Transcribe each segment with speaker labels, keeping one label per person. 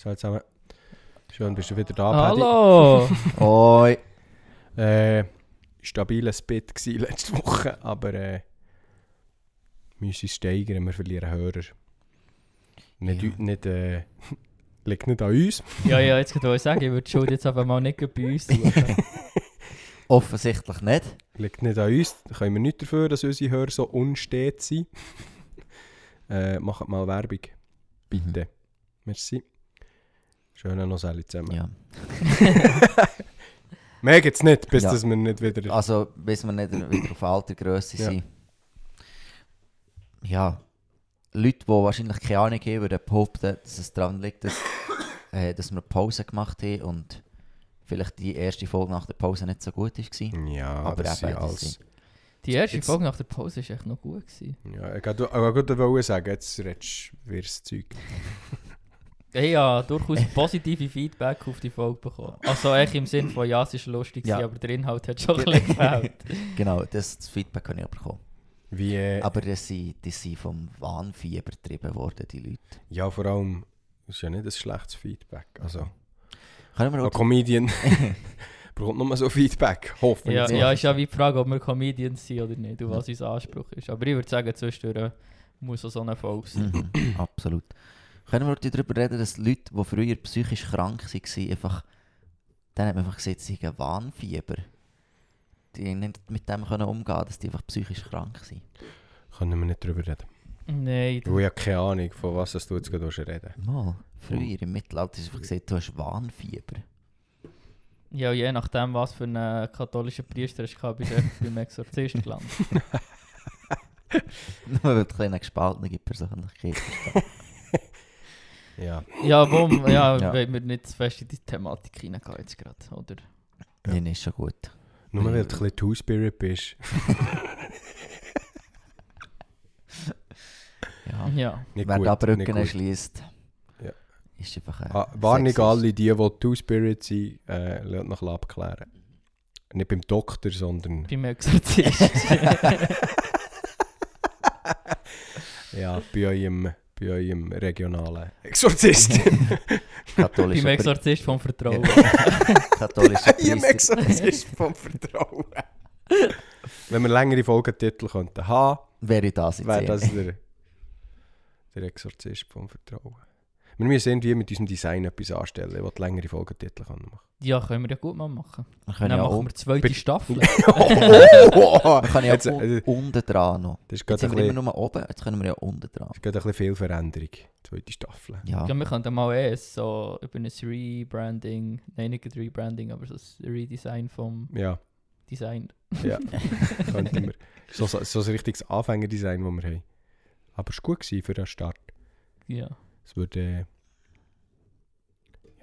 Speaker 1: Salut zusammen. Schön, bist du wieder da, Paddy.
Speaker 2: Hallo!
Speaker 3: Oi.
Speaker 1: Äh, stabiles Bit gsi letzte Woche, aber äh, wir müssen uns steigern, wir verlieren Hörer. Nicht,
Speaker 3: Ja.
Speaker 1: nicht äh, liegt nicht an uns.
Speaker 2: ja, ja, jetzt kann ich sagen, ich würde die Schuld jetzt aber mal nicht bei uns suchen.
Speaker 3: Offensichtlich nicht.
Speaker 1: Liegt nicht an uns. Da können wir nicht dafür, dass unsere Hörer so unstet sind. äh, macht mal Werbung. Bitte. Merci. Schönen noch alle zusammen.
Speaker 3: Ja.
Speaker 1: Mehr geht's nicht, bis
Speaker 3: Ja.
Speaker 1: dass wir nicht wieder...
Speaker 3: Also, bis wir nicht wieder auf alter Größe
Speaker 1: Ja.
Speaker 3: sind. Ja. Leute, die wahrscheinlich keine Ahnung haben, würden behaupten, dass es daran liegt, dass, äh, dass wir eine Pause gemacht haben und vielleicht die erste Folge nach der Pause nicht so gut war.
Speaker 1: Ja,
Speaker 3: Aber
Speaker 1: das
Speaker 3: eben, das
Speaker 1: alles...
Speaker 2: Die erste
Speaker 1: Jetzt-
Speaker 2: Folge nach der Pause war echt noch gut. Gewesen.
Speaker 1: Ja, ich wollte auch gerade sagen, jetzt redest du wirres Zeug.
Speaker 2: Habe durchaus positive Feedback auf die Folge bekommen. Also echt im Sinne von, ja, es ist lustig,
Speaker 3: Ja.
Speaker 2: aber der Inhalt hat schon ein bisschen gefällt.
Speaker 3: Genau, das, das Feedback habe ich auch bekommen.
Speaker 1: Wie, äh,
Speaker 3: Aber die sind, die sind vom Wahnfieber getrieben worden, die Leute.
Speaker 1: ja, vor allem, das ist ja nicht ein schlechtes Feedback. Also,
Speaker 3: Können wir
Speaker 1: ein Comedian bekommt nur so Feedback, hoffentlich.
Speaker 2: ja, ja, ist ja wie die Frage, ob wir Comedians sind oder nicht und was unser Anspruch ist. Aber ich würde sagen, zwischendurch muss auch so eine Folge sein.
Speaker 3: Mhm, absolut. Können wir heute darüber reden, dass Leute, die früher psychisch krank waren, einfach, dann hat man einfach gesehen, sie haben Wahnfieber. Die nicht mit dem können umgehen, dass die einfach psychisch krank sind.
Speaker 1: Können wir nicht drüber reden.
Speaker 2: Nein,
Speaker 1: Ich habe ja keine Ahnung, von was du jetzt gerade reden
Speaker 3: Mal, früher im Mittelalter hast du einfach gesehen, du hast Wahnfieber.
Speaker 2: ja, je nachdem, was für einen katholischen Priester hast, du bist du beim Exorzist gelandet.
Speaker 3: Nur weil du eine gespaltene Persönlichkeit hast.
Speaker 1: Ja,
Speaker 2: Ja, warum? Ja,
Speaker 3: Ja.
Speaker 2: wollen wir nicht zu fest in die Thematik hineingehen jetzt gerade, oder?
Speaker 1: Ja.
Speaker 3: Nein, ist schon gut.
Speaker 1: nur weil du ein bisschen Two-Spirit bist.
Speaker 3: Ja.
Speaker 2: Ja.
Speaker 1: Nicht
Speaker 3: Wer
Speaker 1: gut,
Speaker 3: da Brücken
Speaker 1: gut.
Speaker 3: erschließt,
Speaker 1: Ja.
Speaker 3: ist einfach ein
Speaker 1: Ah, Warnung alle, die, die Two-Spirit sind, äh, lasst noch ein bisschen abklären. Nicht beim Doktor, sondern
Speaker 2: Beim Exorzist.
Speaker 1: ja, bei, eurem, bei eurem regionalen Exorzist.
Speaker 3: Katholischer,
Speaker 2: beim Exorzist vom Vertrauen.
Speaker 3: katholischer Priester.
Speaker 1: Exorzist vom Vertrauen. Wenn wir längere Folgentitel könnten haben,
Speaker 3: Wäre das jetzt
Speaker 1: wäre das der, der Exorzist vom Vertrauen. Wir müssen irgendwie mit unserem Design etwas anstellen, was längere Folgentitel kann machen
Speaker 2: ja, können wir ja gut mal machen.
Speaker 3: Wir können
Speaker 2: Dann
Speaker 3: ja
Speaker 2: machen
Speaker 3: auch,
Speaker 2: wir zweite
Speaker 1: Bitte.
Speaker 2: Staffel.
Speaker 1: oh,
Speaker 3: wir können ja
Speaker 1: Jetzt,
Speaker 3: auch
Speaker 1: äh,
Speaker 3: unten dran noch.
Speaker 1: Das ist
Speaker 3: Jetzt sind wir
Speaker 1: bisschen,
Speaker 3: immer nur oben, jetzt können wir ja unten dran.
Speaker 1: das ist gerade ein bisschen viel Veränderung. Zweite Staffel.
Speaker 3: Ja,
Speaker 2: Ja, wir könnten mal eh so über ein Rebranding, nein, nicht ein Rebranding, aber so ein Redesign vom
Speaker 1: Ja,
Speaker 2: Design.
Speaker 1: ja. könnten wir. So, so, so ein richtiges Anfängerdesign, das wir haben. Aber es war gut gewesen für den Start.
Speaker 2: Ja.
Speaker 1: Es würde.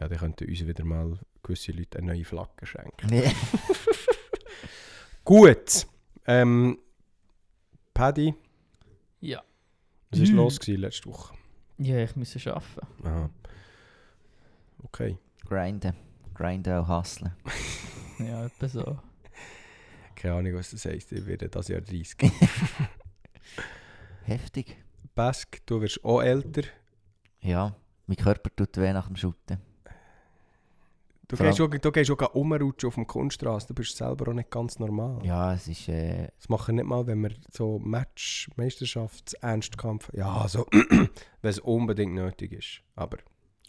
Speaker 1: Ja, dann könnten uns wieder mal gewisse Leute eine neue Flagge schenken.
Speaker 3: nee.
Speaker 1: Gut. Ähm, Paddy,
Speaker 2: Ja.
Speaker 1: was war
Speaker 2: Mhm.
Speaker 1: los gewesen letzte Woche?
Speaker 2: Ja, ich muss arbeiten.
Speaker 1: Aha. Okay.
Speaker 3: grinden. Grinden und hustlen.
Speaker 2: Ja, etwa so.
Speaker 1: Keine Ahnung, was das heisst. Ich werde das Jahr 30.
Speaker 3: Heftig.
Speaker 1: Bask, du wirst auch älter.
Speaker 3: Ja, mein Körper tut weh nach dem Shooten.
Speaker 1: Du
Speaker 3: Vor
Speaker 1: gehst, auch, du gehst auch umrutschen auf dem Kunststraße. Du bist selber auch nicht ganz normal.
Speaker 3: Ja, es ist... Äh,
Speaker 1: Das machen nicht mal, wenn wir so Match, Meisterschafts-, Ernstkampf. Ja, also, wenn es unbedingt nötig ist. Aber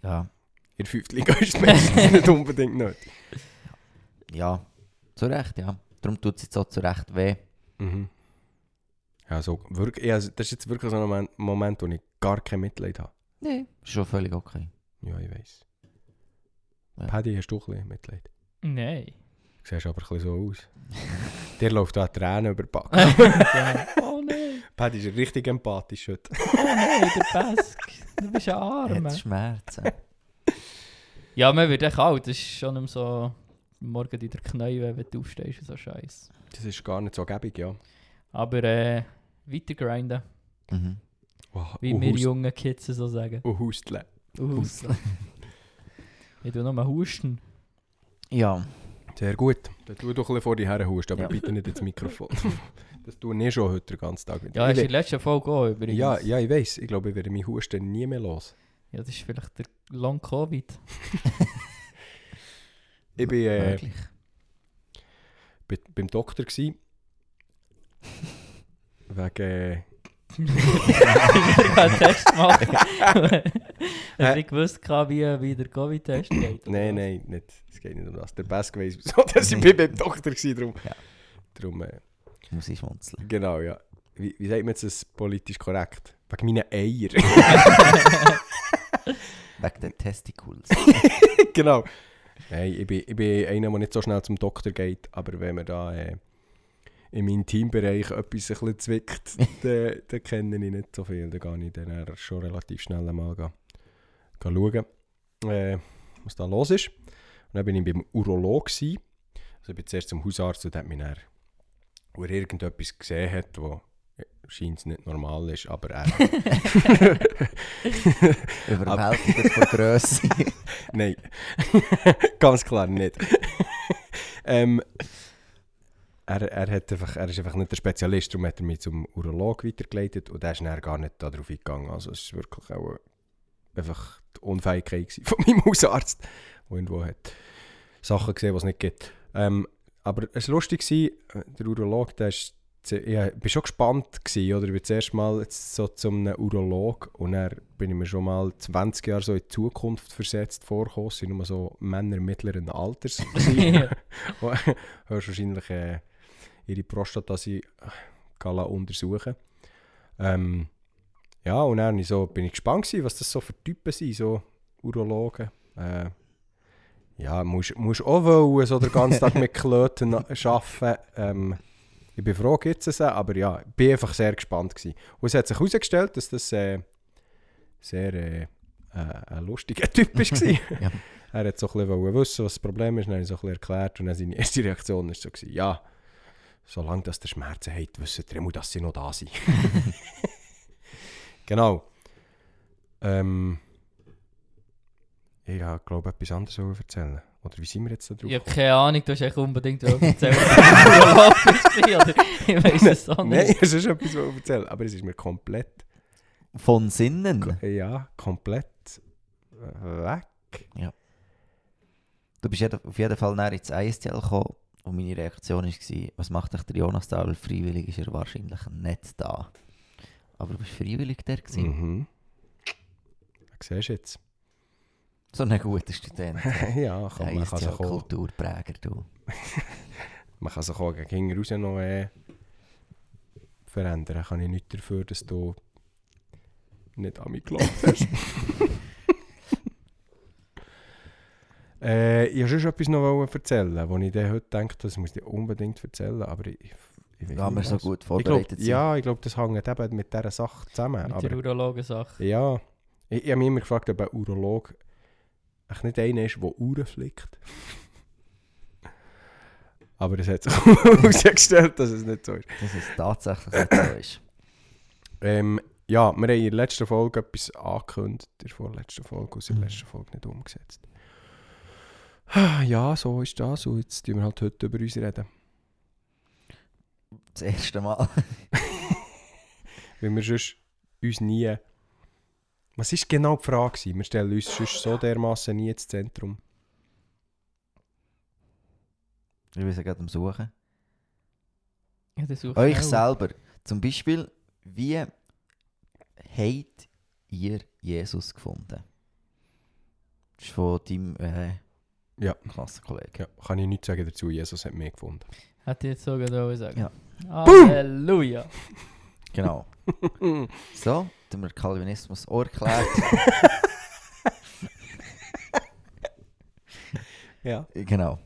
Speaker 3: ja,
Speaker 1: in der fünften Liga ist es meistens nicht unbedingt nötig.
Speaker 3: ja, zu Recht, ja. Darum tut es jetzt auch zu Recht weh.
Speaker 1: Mhm. Ja, so, wirklich, ja, das ist jetzt wirklich so ein Moment, Moment, wo ich gar kein Mitleid habe.
Speaker 3: Nee. Ist schon völlig okay.
Speaker 1: Ja, ich weiß.
Speaker 3: Ja.
Speaker 1: Paddy, hast du ein bisschen Mitleid?
Speaker 2: Nein.
Speaker 1: Du siehst aber ein bisschen so aus. Dir läuft da Tränen über die Backe.
Speaker 2: ja. Oh nein,
Speaker 1: Paddy ist richtig empathisch heute.
Speaker 2: oh nein, der Pesk. Du bist ein Arm.
Speaker 3: Hat Schmerzen.
Speaker 2: Ja, man wird echt alt. Das ist schon so morgen in der Knie, wenn du aufstehst und so Scheiß.
Speaker 1: Das ist gar nicht so gäbig, ja.
Speaker 2: Aber äh, weiter grinden,
Speaker 3: mhm.
Speaker 1: Wow,
Speaker 2: wie
Speaker 1: und
Speaker 2: wir
Speaker 1: Hust-
Speaker 2: jungen Kids so sagen.
Speaker 1: und Hustle.
Speaker 2: Aus. ich tu nochmal husten.
Speaker 3: Ja,
Speaker 1: Sehr gut. Dann tu doch ein bisschen vor die Herren hust, aber
Speaker 3: Ja.
Speaker 1: bitte nicht ins Mikrofon. das tue ich schon heute den ganzen Tag.
Speaker 2: Ja,
Speaker 1: ich
Speaker 2: ist in der letzten Folge auch übrigens.
Speaker 1: ja, ja, ich weiß. Ich glaube, ich werde mich Husten nie mehr los.
Speaker 2: Ja, das ist vielleicht der Long Covid.
Speaker 1: Ich bin äh,
Speaker 3: Möglich.
Speaker 1: bei, beim Doktor. Gewesen. Wegen. Äh,
Speaker 2: einen Test machen. Hast du gewusst, wie, wie der Covid-Test geht?
Speaker 1: nein, nein, nicht. Es geht nicht um das. Der Bask weiss, wieso dass ich beim Doktor war. Darum,
Speaker 3: Ja.
Speaker 1: darum äh,
Speaker 3: Muss ich schmunzeln.
Speaker 1: genau, ja. Wie, wie sagt man jetzt das politisch korrekt? Wegen meinen Eier.
Speaker 3: Wegen den Testicles.
Speaker 1: genau. Nein, ich bin, ich bin einer, der nicht so schnell zum Doktor geht, aber wenn man da äh, im Intimbereich etwas ein bisschen zwickt, dann, dann kenne ich nicht so viel. Dann gehe ich dann schon relativ schnell mal gehen, gehen schauen, äh, was da los ist. Und dann bin ich beim Urolog. Gewesen. Also ich bin zuerst zum Hausarzt und hat mich dann, wo er irgendetwas gesehen hat, wo scheint nicht normal ist, aber er...
Speaker 3: Überwältigt von Grösse.
Speaker 1: Nein, ganz klar nicht. ähm, er, er, hat einfach, er ist einfach nicht der Spezialist, darum hat er mich zum Urolog weitergeleitet und der ist dann gar nicht darauf eingegangen. Also es war wirklich auch einfach die Unfähigkeit von meinem Hausarzt, der irgendwo hat Sachen gesehen, die es nicht gibt. Ähm, aber es war lustig, äh, der Urolog, der ist ich war schon gespannt, gewesen, oder? Ich bin zuerst mal jetzt so zum einem Urolog und dann bin ich mir schon mal 20 Jahre so in die Zukunft versetzt vorgekommen. Es waren nur so Männer mittleren Alters. hörst wahrscheinlich äh, ihre Prostata sie gehen untersuchen. Ähm, ja, und dann so, bin ich gespannt gewesen, was das so für Typen sind, so Urologen. Äh, ja, musst, musst auch wollen, so den ganzen Tag mit Klöten arbeiten. Ähm, ich bin froh, gibt es aber ja, ich bin einfach sehr gespannt gewesen. Und es hat sich herausgestellt, dass das äh, sehr äh, äh, ein lustiger Typ war.
Speaker 3: Ja.
Speaker 1: Er hat so ein bisschen wissen, was das Problem ist, dann habe ich so ein bisschen erklärt und dann seine erste Reaktion war so, gewesen, ja, solange dass der Schmerzen hat, wissen ihr immer, dass sie noch da sind. genau. Ähm, ich glaube, etwas anderes erzählen. Oder wie sind wir jetzt da drauf
Speaker 2: Ich habe keine Ahnung, du hast echt unbedingt erzählen, was du oder Ich weiß es auch
Speaker 1: Nein,
Speaker 2: nicht.
Speaker 1: es ist etwas wollen erzählen, aber es ist mir komplett,
Speaker 3: Von Sinnen.
Speaker 1: ja, komplett äh, weg.
Speaker 3: Du bist auf jeden Fall näher ins ISTL gekommen und meine Reaktion war, was macht dich der Jonas da? Weil freiwillig ist er wahrscheinlich nicht da. Aber du bist freiwillig gewesen.
Speaker 1: Mhm. Was siehst du jetzt?
Speaker 3: So ein guter Student.
Speaker 1: ja, komm, man kann sich auch,
Speaker 3: ISTL-Kulturpräger, du.
Speaker 1: man kann sich auch gegen hinten raus noch äh, verändern. Kann ich nicht dafür, dass du nicht an mich geglaubt hast. äh, ich wollte schon etwas noch erzählen, wo ich dann heute denke, das muss ich unbedingt erzählen, aber ich, ich weiß
Speaker 3: wir
Speaker 1: nicht
Speaker 3: so gut
Speaker 1: Ich glaub,
Speaker 3: vorbereitet sind.
Speaker 1: ja, ich glaube, das hängt eben mit dieser Sache zusammen.
Speaker 2: Mit
Speaker 1: aber
Speaker 2: der Urologen-Sache.
Speaker 1: Ja, ich, ich habe mich immer gefragt, ob ein Urolog echt nicht einer ist, der Uhren flickt. Aber es hat sich herausgestellt, dass es nicht so ist.
Speaker 3: Dass es tatsächlich nicht so ist.
Speaker 1: Ähm, ja, wir haben in der letzten Folge etwas angekündigt, in der vorletzten Folge,
Speaker 3: Mhm.
Speaker 1: der letzten Folge nicht umgesetzt. Ja, so ist das und jetzt reden wir halt heute über uns reden.
Speaker 3: Das erste Mal.
Speaker 1: Weil wir sonst uns nie... Was ist genau die Frage? Wir stellen uns sonst so dermaßen nie ins Zentrum.
Speaker 3: Ich bin gerade am Suchen.
Speaker 2: Ja, das suche
Speaker 3: Euch
Speaker 2: auch.
Speaker 3: selber. Zum Beispiel, wie habt ihr Jesus gefunden? Das ist von deinem äh,
Speaker 1: Ja.
Speaker 3: Klassenkollegen.
Speaker 1: Ja, kann ich nichts sagen dazu. Jesus hat mich gefunden.
Speaker 2: Hätte ich jetzt so gerade sagen.
Speaker 3: Ja.
Speaker 2: Halleluja.
Speaker 3: Genau. So, dann haben wir Calvinismus auch erklärt.
Speaker 1: Ja.
Speaker 3: genau.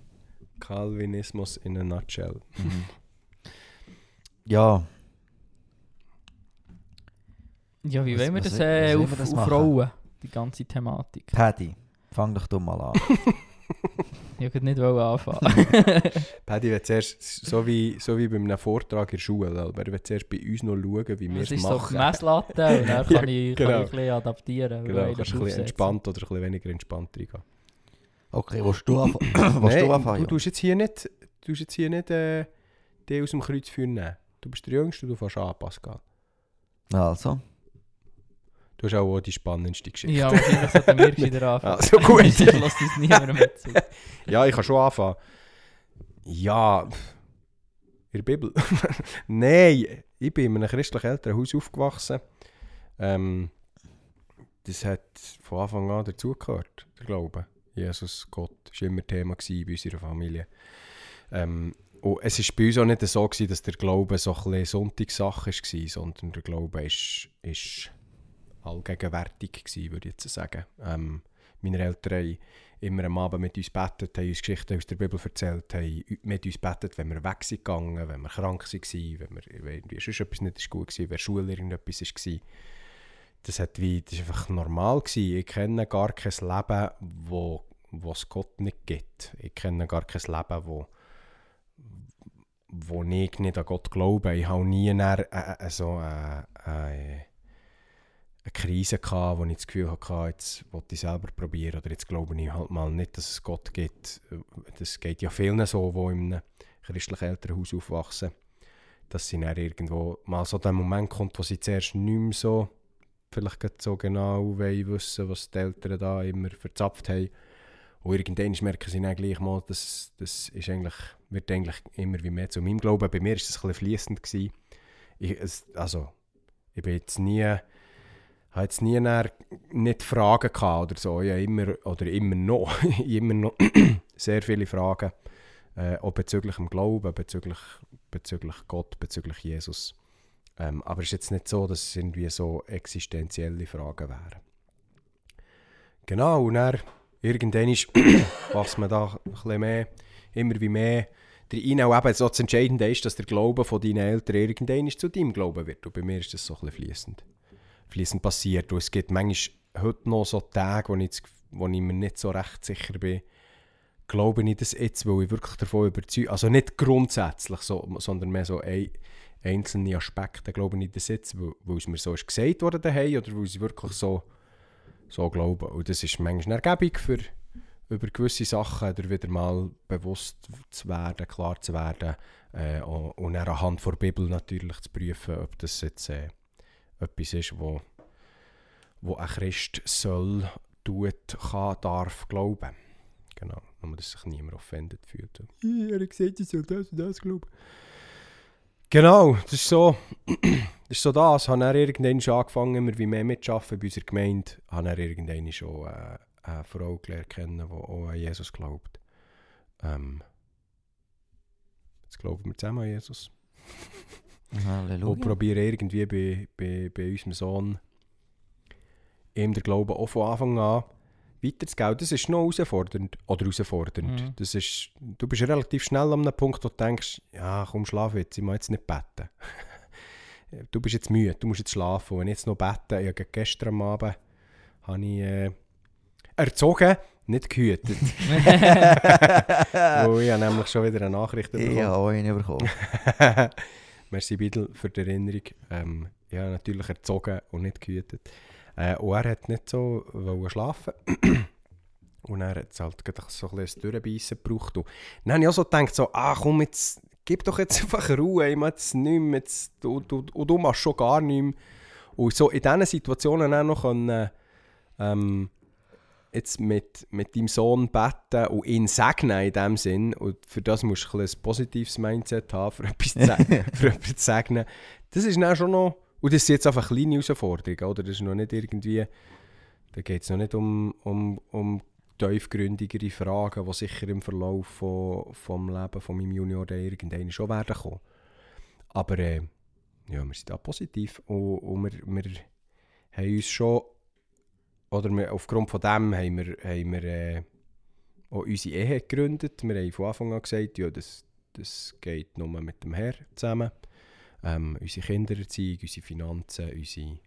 Speaker 1: Calvinismus in a nutshell.
Speaker 3: Mhm. Ja,
Speaker 2: Ja, wie
Speaker 3: Was-
Speaker 2: wollen wir das, äh,
Speaker 3: was
Speaker 2: auf,
Speaker 3: das?
Speaker 2: Die ganze Thematik.
Speaker 3: Paddy, fang doch du mal an.
Speaker 2: Ich wollte nicht anfangen.
Speaker 1: Paddy wird zuerst, so wie, so wie bei einem Vortrag in der Schule, aber er wird zuerst bei uns noch schauen, wie wir
Speaker 2: Das
Speaker 1: es
Speaker 2: ist so die
Speaker 1: machen.
Speaker 2: Messlatte und dann
Speaker 1: Ja,
Speaker 2: kann, ich, kann
Speaker 1: genau.
Speaker 2: ich ein bisschen adaptieren.
Speaker 1: genau, kannst ein
Speaker 2: das
Speaker 1: bisschen entspannt oder ein bisschen weniger entspannt reingehen.
Speaker 3: Okay, willst du willst
Speaker 1: Nein,
Speaker 3: du anfangen?
Speaker 1: du tust jetzt hier nicht, du tust jetzt hier nicht äh, die aus dem Kreuz führen. Du bist der Jüngste, du fährst an, Pascal.
Speaker 3: Also,
Speaker 1: Du hast auch, auch die spannendste Geschichte.
Speaker 2: Ja, wahrscheinlich sollten wir wieder anfangen.
Speaker 1: Ah, so gut.
Speaker 2: Ich lasse uns niemand mehr zu.
Speaker 1: Ja, ich kann schon anfangen. Ja, in der Bibel. Nein, ich bin in einem christlich Elternhaus aufgewachsen. Ähm, das hat von Anfang an dazugehört, der Glaube. Jesus, Gott, war immer Thema bei unserer Familie. Ähm, und es war bei uns auch nicht so, gewesen, dass der Glaube so ein bisschen Sonntagssache war, sondern der Glaube ist, ist allgegenwärtig, gewesen, würde ich jetzt sagen. Ähm, meine Eltern haben immer am Abend mit uns betet, haben uns Geschichten aus der Bibel erzählt, haben mit uns betet, wenn wir weg sind gegangen, wenn wir krank waren, wenn, wir, wenn irgendwie sonst etwas nicht gut war, wenn Schule irgendetwas war. Das, hat wie, das war einfach normal. Gewesen. Ich kenne gar kein Leben, wo, wo es Gott nicht gibt. Ich kenne gar kein Leben, wo, wo ich nicht an Gott glaube. Ich habe nie eine, äh, so äh, äh, eine Krise gehabt, wo ich das Gefühl hatte, jetzt wollte ich selber probieren oder jetzt glaube ich halt mal nicht, dass es Gott gibt. Das geht ja vielen so, die in einem christlichen Elternhaus aufwachsen, dass sie dann irgendwo mal so der Moment kommt, wo sie zuerst nicht mehr so vielleicht so genau wissen was die Eltern da immer verzapft haben. Und irgendwann merken sie dann gleich mal, dass das ist eigentlich, wird eigentlich immer wie mehr zu meinem Glauben. Bei mir war es ein bisschen fließend. Ich, also, ich bin jetzt nie habe jetzt nie nicht Fragen gehabt oder so. Ja, immer, oder immer noch, immer noch sehr viele Fragen, äh, auch bezüglich dem Glauben, bezüglich, bezüglich Gott, bezüglich Jesus. Ähm, aber es ist jetzt nicht so, dass es irgendwie so existenzielle Fragen wären. Genau, und dann irgendwann ist, was man da ein bisschen mehr, immer wie mehr rein auch eben so das Entscheidende ist, dass der Glaube von deinen Eltern irgendwann zu deinem Glauben wird. Und bei mir ist das so ein bisschen fließend fließend passiert. Und es gibt manchmal heute noch so Tage, wo ich, wo ich mir nicht so recht sicher bin, glaube ich das jetzt, weil ich wirklich davon überzeugt Also nicht grundsätzlich, so, sondern mehr so ein, einzelne Aspekte, glaube ich das jetzt, weil, es mir so ist gesagt worden daheim oder weil ich wirklich so, so glaube. Und das ist manchmal eine für über gewisse Sachen oder wieder mal bewusst zu werden, klar zu werden äh, und dann anhand der Bibel natürlich zu prüfen, ob das jetzt äh, etwas ist, wo, wo ein Christ soll, tut, kann, darf glauben. Genau, nur dass sich niemand offended fühlt. Er hat gesagt, ich soll das und das glauben. Genau, das ist so, das ist so das. Ich habe irgendwann schon angefangen, immer wie mehr mitzuschaffen bei unserer Gemeinde. Ich habe irgendwann schon äh, eine Frau gelernt kennen, die auch an Jesus glaubt. Ähm, jetzt glauben wir zusammen an Jesus.
Speaker 3: Halleluja.
Speaker 1: Und probieren irgendwie bei, bei, bei unserem Sohn ihm den Glauben auch von Anfang an weiterzugeben. Das ist noch herausfordernd. Oder herausfordernd.
Speaker 2: Mhm.
Speaker 1: Das ist, du bist relativ schnell an einem Punkt, wo du denkst, ja komm, schlaf jetzt, ich muss jetzt nicht beten. du bist jetzt müde, du musst jetzt schlafen. Und wenn ich jetzt noch bete, ich habe gestern Abend habe ich, äh, erzogen, nicht gehütet. ich habe nämlich schon wieder eine Nachricht bekommen.
Speaker 3: Ich habe auch eine bekommen.
Speaker 1: Merci Bidel für die Erinnerung. Ähm, ja, natürlich erzogen und nicht gehütet. Äh, und er hat nicht so schlafen Und er hat halt gerade so ein bisschen Durchbeissen gebraucht. Und dann habe ich auch so gedacht, so, ah komm, jetzt gib doch jetzt einfach Ruhe, ich mache jetzt nicht mehr, jetzt, du, du, und du machst schon gar nichts mehr. Und so in diesen Situationen auch noch können, ähm, jetzt mit, mit deinem Sohn beten und ihn segnen in dem Sinn. Und für das musst du ein, ein positives Mindset haben, für etwas zu, für etwas zu segnen. Das ist dann schon noch, und das ist jetzt einfach eine kleine Herausforderung, oder? Das ist noch nicht irgendwie, da geht es noch nicht um, um, um tiefgründigere Fragen, die sicher im Verlauf von, vom Leben von meinem Junior irgendwann schon werden kommen. Aber äh, ja, wir sind da positiv und, und wir, wir haben uns schon oder wir, aufgrund von dem haben wir, haben wir äh, auch unsere Ehe gegründet. Wir haben von Anfang an gesagt, ja, das, das geht nur mit dem Herr zusammen. Ähm, unsere Kindererziehung, unsere Finanzen, unsere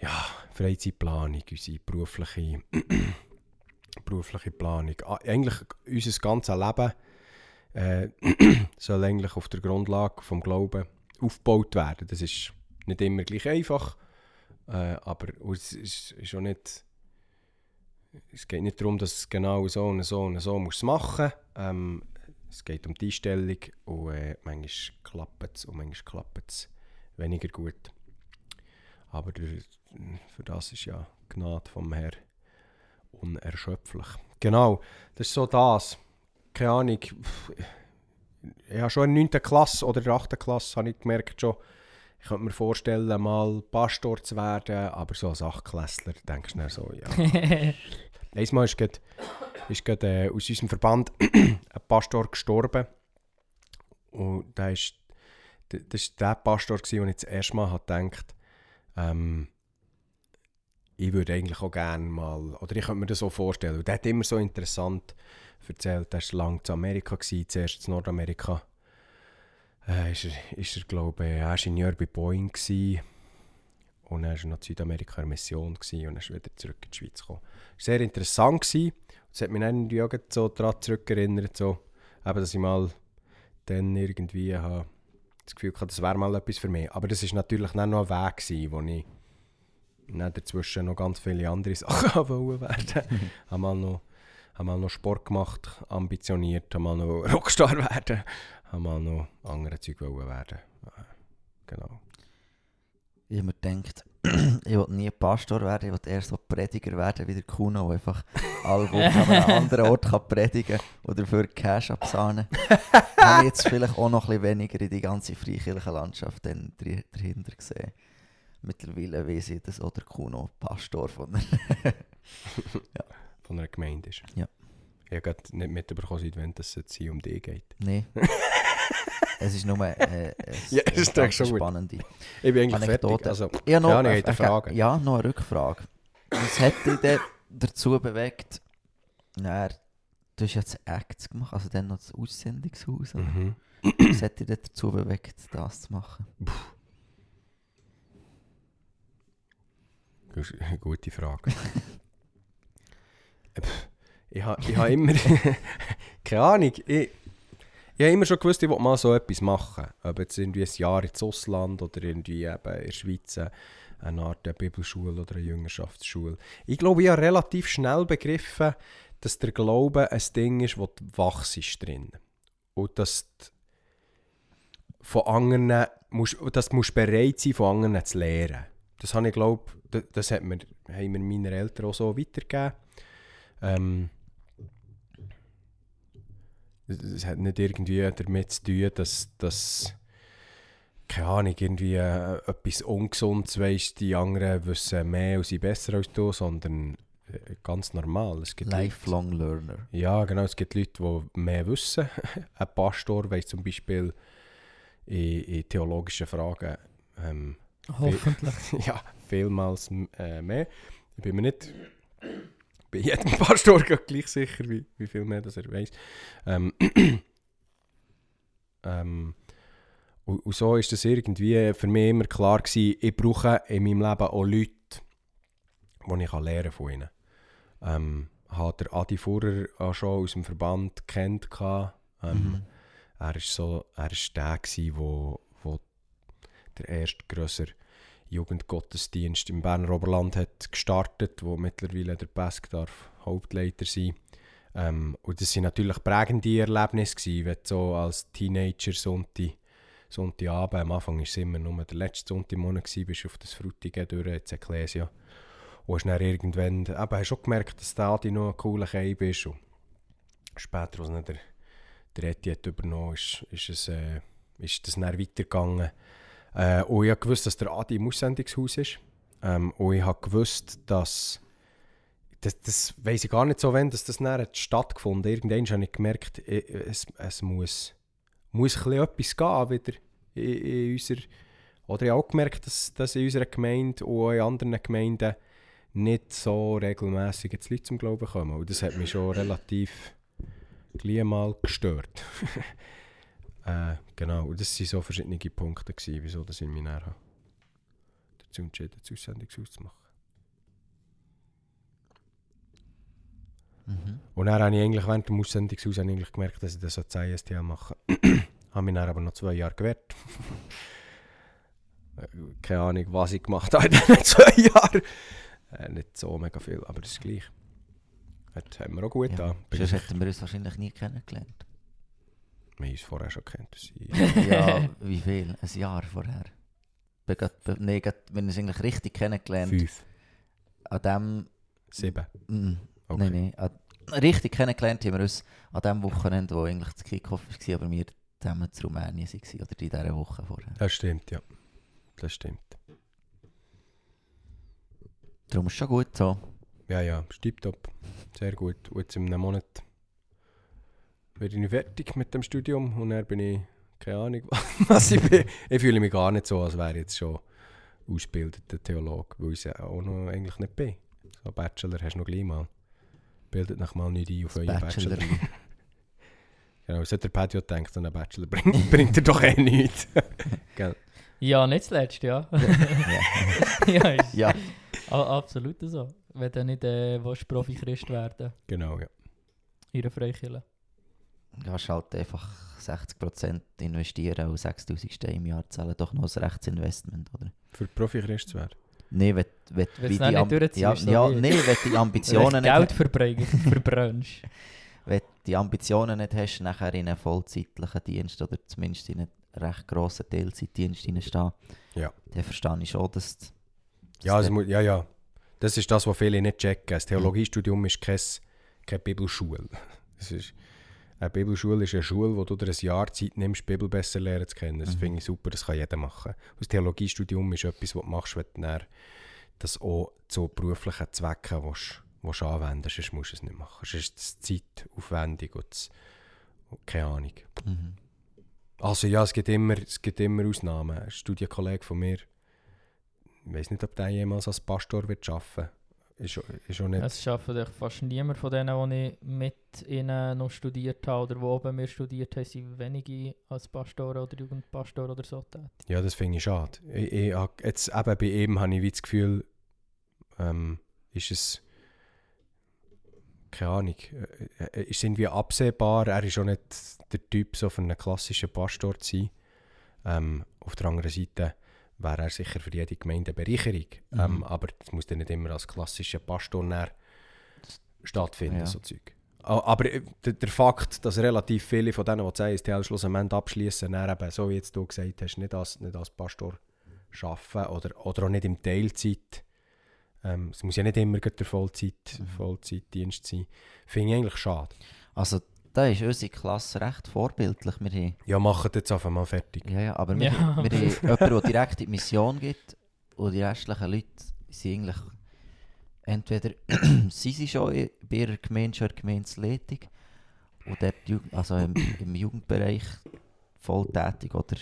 Speaker 1: ja, Freizeitplanung, unsere berufliche, berufliche Planung. Eigentlich unser ganzes Leben äh, soll eigentlich auf der Grundlage vom Glauben aufgebaut werden. Das ist nicht immer gleich einfach. Äh, aber es ist, ist auch nicht. Es geht nicht darum, dass es genau so und so und so muss machen ähm, Es geht um die Einstellung und äh, manchmal klappt es und manchmal klappt es weniger gut. Aber für das ist ja Gnade vom Herrn unerschöpflich. Genau, das ist so das. Keine Ahnung. Ich habe schon in der 9. Klasse oder der 8. Klasse habe ich gemerkt schon, ich könnte mir vorstellen, mal Pastor zu werden, aber so als Achtklässler denkst du dann so, ja. Einmal ist gerade, ist gerade äh, aus unserem Verband ein Pastor gestorben. Und der ist, d- das war der Pastor, gewesen, den ich das erste Mal habe gedacht ähm, ich würde eigentlich auch gerne mal, oder ich könnte mir das so vorstellen. Und der hat immer so interessant erzählt, er war lange zu Amerika, gewesen, zuerst in Nordamerika. Äh, ist er, ist er glaube ich, war Ingenieur bei Boeing. Gewesen. Und er war noch in Südamerika in Mission und er ist wieder zurück in die Schweiz gekommen. Sehr interessant. Das hat mich dann irgendwie so daran zurückerinnert, so, eben, dass ich mal dann irgendwie habe das Gefühl hatte, das wäre mal etwas für mich. Aber das ist natürlich dann noch ein Weg gewesen, wo ich dann dazwischen noch ganz viele andere Sachen wollen werden. habe mal noch habe mal noch Sport gemacht, ambitioniert, habe mal noch Rockstar werden, mal noch andere Zeug werden. Genau.
Speaker 3: Ich habe mir gedacht, ich will nie Pastor werden, ich will erst so Prediger werden wie der Kuno, der einfach alle Wochen an einem anderen Ort kann predigen und dafür Cash absahnen. habe ich jetzt vielleicht auch noch ein bisschen weniger in die ganze freikirchliche Landschaft dahinter gesehen. Mittlerweile weiss ich, dass auch der Kuno Pastor von einer
Speaker 1: Von einer Gemeinde ist.
Speaker 3: Ja.
Speaker 1: Ich habe gerade nicht mitbekommen, seit wann es jetzt hier um dich geht.
Speaker 3: Nein. Es ist nur äh, es,
Speaker 1: Ja, das ist schon
Speaker 3: spannend.
Speaker 1: Ich bin eigentlich
Speaker 3: Anekdote.
Speaker 1: fertig. Also,
Speaker 3: habe noch,
Speaker 1: Keine ihr Fragen?
Speaker 3: Ja, noch eine Rückfrage. Was hat dich denn dazu bewegt, na, du hast jetzt Acts gemacht, also dann noch das Aussendungshaus.
Speaker 1: mhm.
Speaker 3: Was hat dich denn dazu bewegt, das zu machen?
Speaker 1: Das ist eine gute Frage. Äh, ich habe ich ha immer. keine Ahnung. Ich, ich habe immer schon gewusst, ich will mal so etwas machen. Ob jetzt irgendwie ein Jahr ins Ausland oder irgendwie eben in der Schweiz eine Art der Bibelschule oder eine Jüngerschaftsschule. Ich glaube, ich habe relativ schnell begriffen, dass der Glaube ein Ding ist, wo du wachst drin. Und dass du von anderen musst, dass du bereit sein von anderen zu lernen. Das habe ich glaube, das, das hat mir, haben mir meine Eltern auch so weitergegeben. Ähm, es- hat nicht irgendwie damit zu tun, dass, dass keine Ahnung, irgendwie äh, etwas Ungesundes weisst, die anderen wissen mehr und sind besser als du, sondern äh, ganz normal. Es gibt Leute-
Speaker 3: Lifelong Learner.
Speaker 1: ja, genau. Es gibt Leute, die mehr wissen. Ein Pastor weiss zum Beispiel in, in theologischen Fragen ähm,
Speaker 2: Hoffentlich.
Speaker 1: ja, vielmals äh, mehr. Ich bin mir nicht bei jedem Pastor gleich sicher, wie, wie viel mehr das er weiss. Ähm, ähm, und, und so ist das irgendwie für mich immer klar gewesen, ich brauche in meinem Leben auch Leute, die ich kann lernen von ihnen. Ähm, hat der Adi Fuhrer auch schon aus dem Verband kennt. Ähm,
Speaker 3: Mhm.
Speaker 1: er ist so, er ist der gsi, wo, wo der erste grösser Jugendgottesdienst im Berner Oberland hat gestartet, wo mittlerweile der Pesk darf Hauptleiter sein. Ähm, und das sind natürlich prägende Erlebnisse gewesen, wenn so als Teenager Sonntag, Sonntagabend, am Anfang war es immer nur der letzte Sonntag im Monat, gewesen, bist auf das Frutige durch, ins Ecclesia. Und hast dann irgendwann, eben, hast auch gemerkt, dass der Adi noch ein cooler Keib ist. Und später, als dann der, der Eti hat übernommen ist, ist, es, äh, ist das dann weitergegangen. Äh, und ich gewusst, dass der Adi im Aussendungshaus ist. Ähm, und ich habe gewusst, dass das, das weiß ich gar nicht so, wenn dass das hat stattgefunden Irgendwann habe ich gemerkt, es, es muss, muss etwas gehen wieder in, in unserer... Oder ich habe auch gemerkt, dass, dass in unserer Gemeinde und in anderen Gemeinden nicht so regelmässig jetzt Leute zum Glauben kommen. Und das hat mich schon relativ gleich mal gestört. äh, genau, und das waren so verschiedene Punkte, gewesen, wieso dass ich mich dann habe dazu entschieden das Aussendungshaus zu machen.
Speaker 3: Mhm.
Speaker 1: Und dann habe ich eigentlich während dem Aussendungshaus habe ich eigentlich gemerkt, dass ich das als ISTH mache. habe mich dann aber noch zwei Jahre gewehrt. Äh, Keine Ahnung, was ich gemacht habe in diesen zwei Jahren. Äh, nicht so mega viel, aber das ist gleich. Das haben wir auch gut
Speaker 3: Ja.
Speaker 1: da.
Speaker 3: Sonst hätten wir uns wahrscheinlich nie kennengelernt.
Speaker 1: Wir haben uns vorher schon kennt.
Speaker 3: Ja, wie viel? Ein Jahr vorher. nee, grad, wenn ich es eigentlich richtig kennengelernt
Speaker 1: Fünf,
Speaker 3: an dem,
Speaker 1: sieben.
Speaker 3: mm,
Speaker 1: Okay.
Speaker 3: nein, nein, an, richtig kennengelernt haben wir uns an dem Wochenende, wo eigentlich das Kickoff war, aber wir zusammen zu Rumänien waren, oder in dieser Woche vorher.
Speaker 1: Das stimmt, ja. Das stimmt.
Speaker 3: Darum ist es schon gut so.
Speaker 1: Ja, ja, stipptopp. Sehr gut. Und jetzt in einem Monat werde ich fertig mit dem Studium und dann bin ich, keine Ahnung, was ich bin. Ich fühle mich gar nicht so, als wäre ich jetzt schon ausgebildeter Theologe, weil ich es ja auch noch eigentlich nicht bin. So Bachelor hast du noch gleich mal. Bildet noch mal nicht ein auf euren Bachelor.
Speaker 3: Bachelor.
Speaker 1: Genau, so der Patio denkt, so ein Bachelor bringt, bringt er doch eh nichts.
Speaker 2: Ja, nicht zuletzt, ja.
Speaker 3: ja.
Speaker 2: ja, ist
Speaker 3: ja,
Speaker 2: a- absolut so. Wenn du nicht äh, willst, Profi-Christ werden
Speaker 1: genau, ja.
Speaker 2: in einer Freikirche.
Speaker 3: Du kannst halt einfach 60% investieren und 6000 Steine im Jahr zahlen, doch noch ein Rechtsinvestment, oder?
Speaker 1: Für Profi-Christ zu werden.
Speaker 3: Nein, wenn, wenn,
Speaker 2: Wenn
Speaker 3: die Am- ja,
Speaker 2: so
Speaker 3: ja, nee, wenn du die Ambitionen
Speaker 2: Geld verbrechen- verbrennst.
Speaker 3: wenn du die Ambitionen nicht hast, nachher in einen vollzeitlichen Dienst oder zumindest in einen recht grossen Teilzeitdienst hineinstehen,
Speaker 1: Ja.
Speaker 3: dann verstehe ich schon, dass, dass
Speaker 1: Ja, also, ja, ja. Das ist das, was viele nicht checken. Das Theologiestudium ist kein, keine Bibelschule. Es ist, eine Bibelschule ist eine Schule, wo du dir ein Jahr Zeit nimmst, die Bibel besser lernen zu kennen. Das
Speaker 3: Mhm.
Speaker 1: finde ich super, das kann jeder machen. Das Theologiestudium ist etwas, was du machst, wenn du dann das auch zu beruflichen Zwecken willst, willst anwenden Sonst musst du es nicht machen. Sonst ist es zeitaufwendig und, das, und keine Ahnung.
Speaker 3: Mhm.
Speaker 1: Also ja, es gibt immer, es gibt immer Ausnahmen. Ein Studienkollege von mir, ich weiß nicht, ob der jemals als Pastor wird arbeiten ist, ist auch nicht.
Speaker 2: Es schafft eigentlich fast niemand von denen, die ich mit ihnen noch studiert habe oder die oben mir studiert haben, sind wenige als Pastor oder Jugendpastor oder so tätig.
Speaker 1: Ja, das finde ich schade. Ich, ich, jetzt eben bei ihm habe ich wie das Gefühl, ähm, ist es keine Ahnung, äh, äh, ist irgendwie absehbar, er ist auch nicht der Typ, so für einen klassischen Pastor zu sein. Ähm, auf der anderen Seite wäre er sicher für jede Gemeinde eine Bereicherung.
Speaker 3: Mhm.
Speaker 1: Ähm, aber das muss dann nicht immer als klassischer Pastor stattfinden,
Speaker 3: Ja.
Speaker 1: so Zeug. Aber äh, der, Fakt, dass relativ viele von denen, die das STL schlussendlich abschließen, eben, so wie jetzt du gesagt hast, nicht als, nicht als Pastor arbeiten oder, oder auch nicht im Teilzeit. Ähm, es muss ja nicht immer der Vollzeit,
Speaker 3: Mhm.
Speaker 1: Vollzeitdienst sein. Finde ich eigentlich schade.
Speaker 3: Also da ist unsere Klasse recht vorbildlich. Wir haben,
Speaker 1: Ja, machen jetzt einfach mal fertig.
Speaker 3: ja, ja, aber wir,
Speaker 2: Ja.
Speaker 3: wir haben jemanden, der direkt in die Mission geht und die restlichen Leute sind eigentlich entweder sind sie schon in- bei ihrer Gemeinde, schon in der Gemeindeleitung und dort, also im, im Jugendbereich voll tätig oder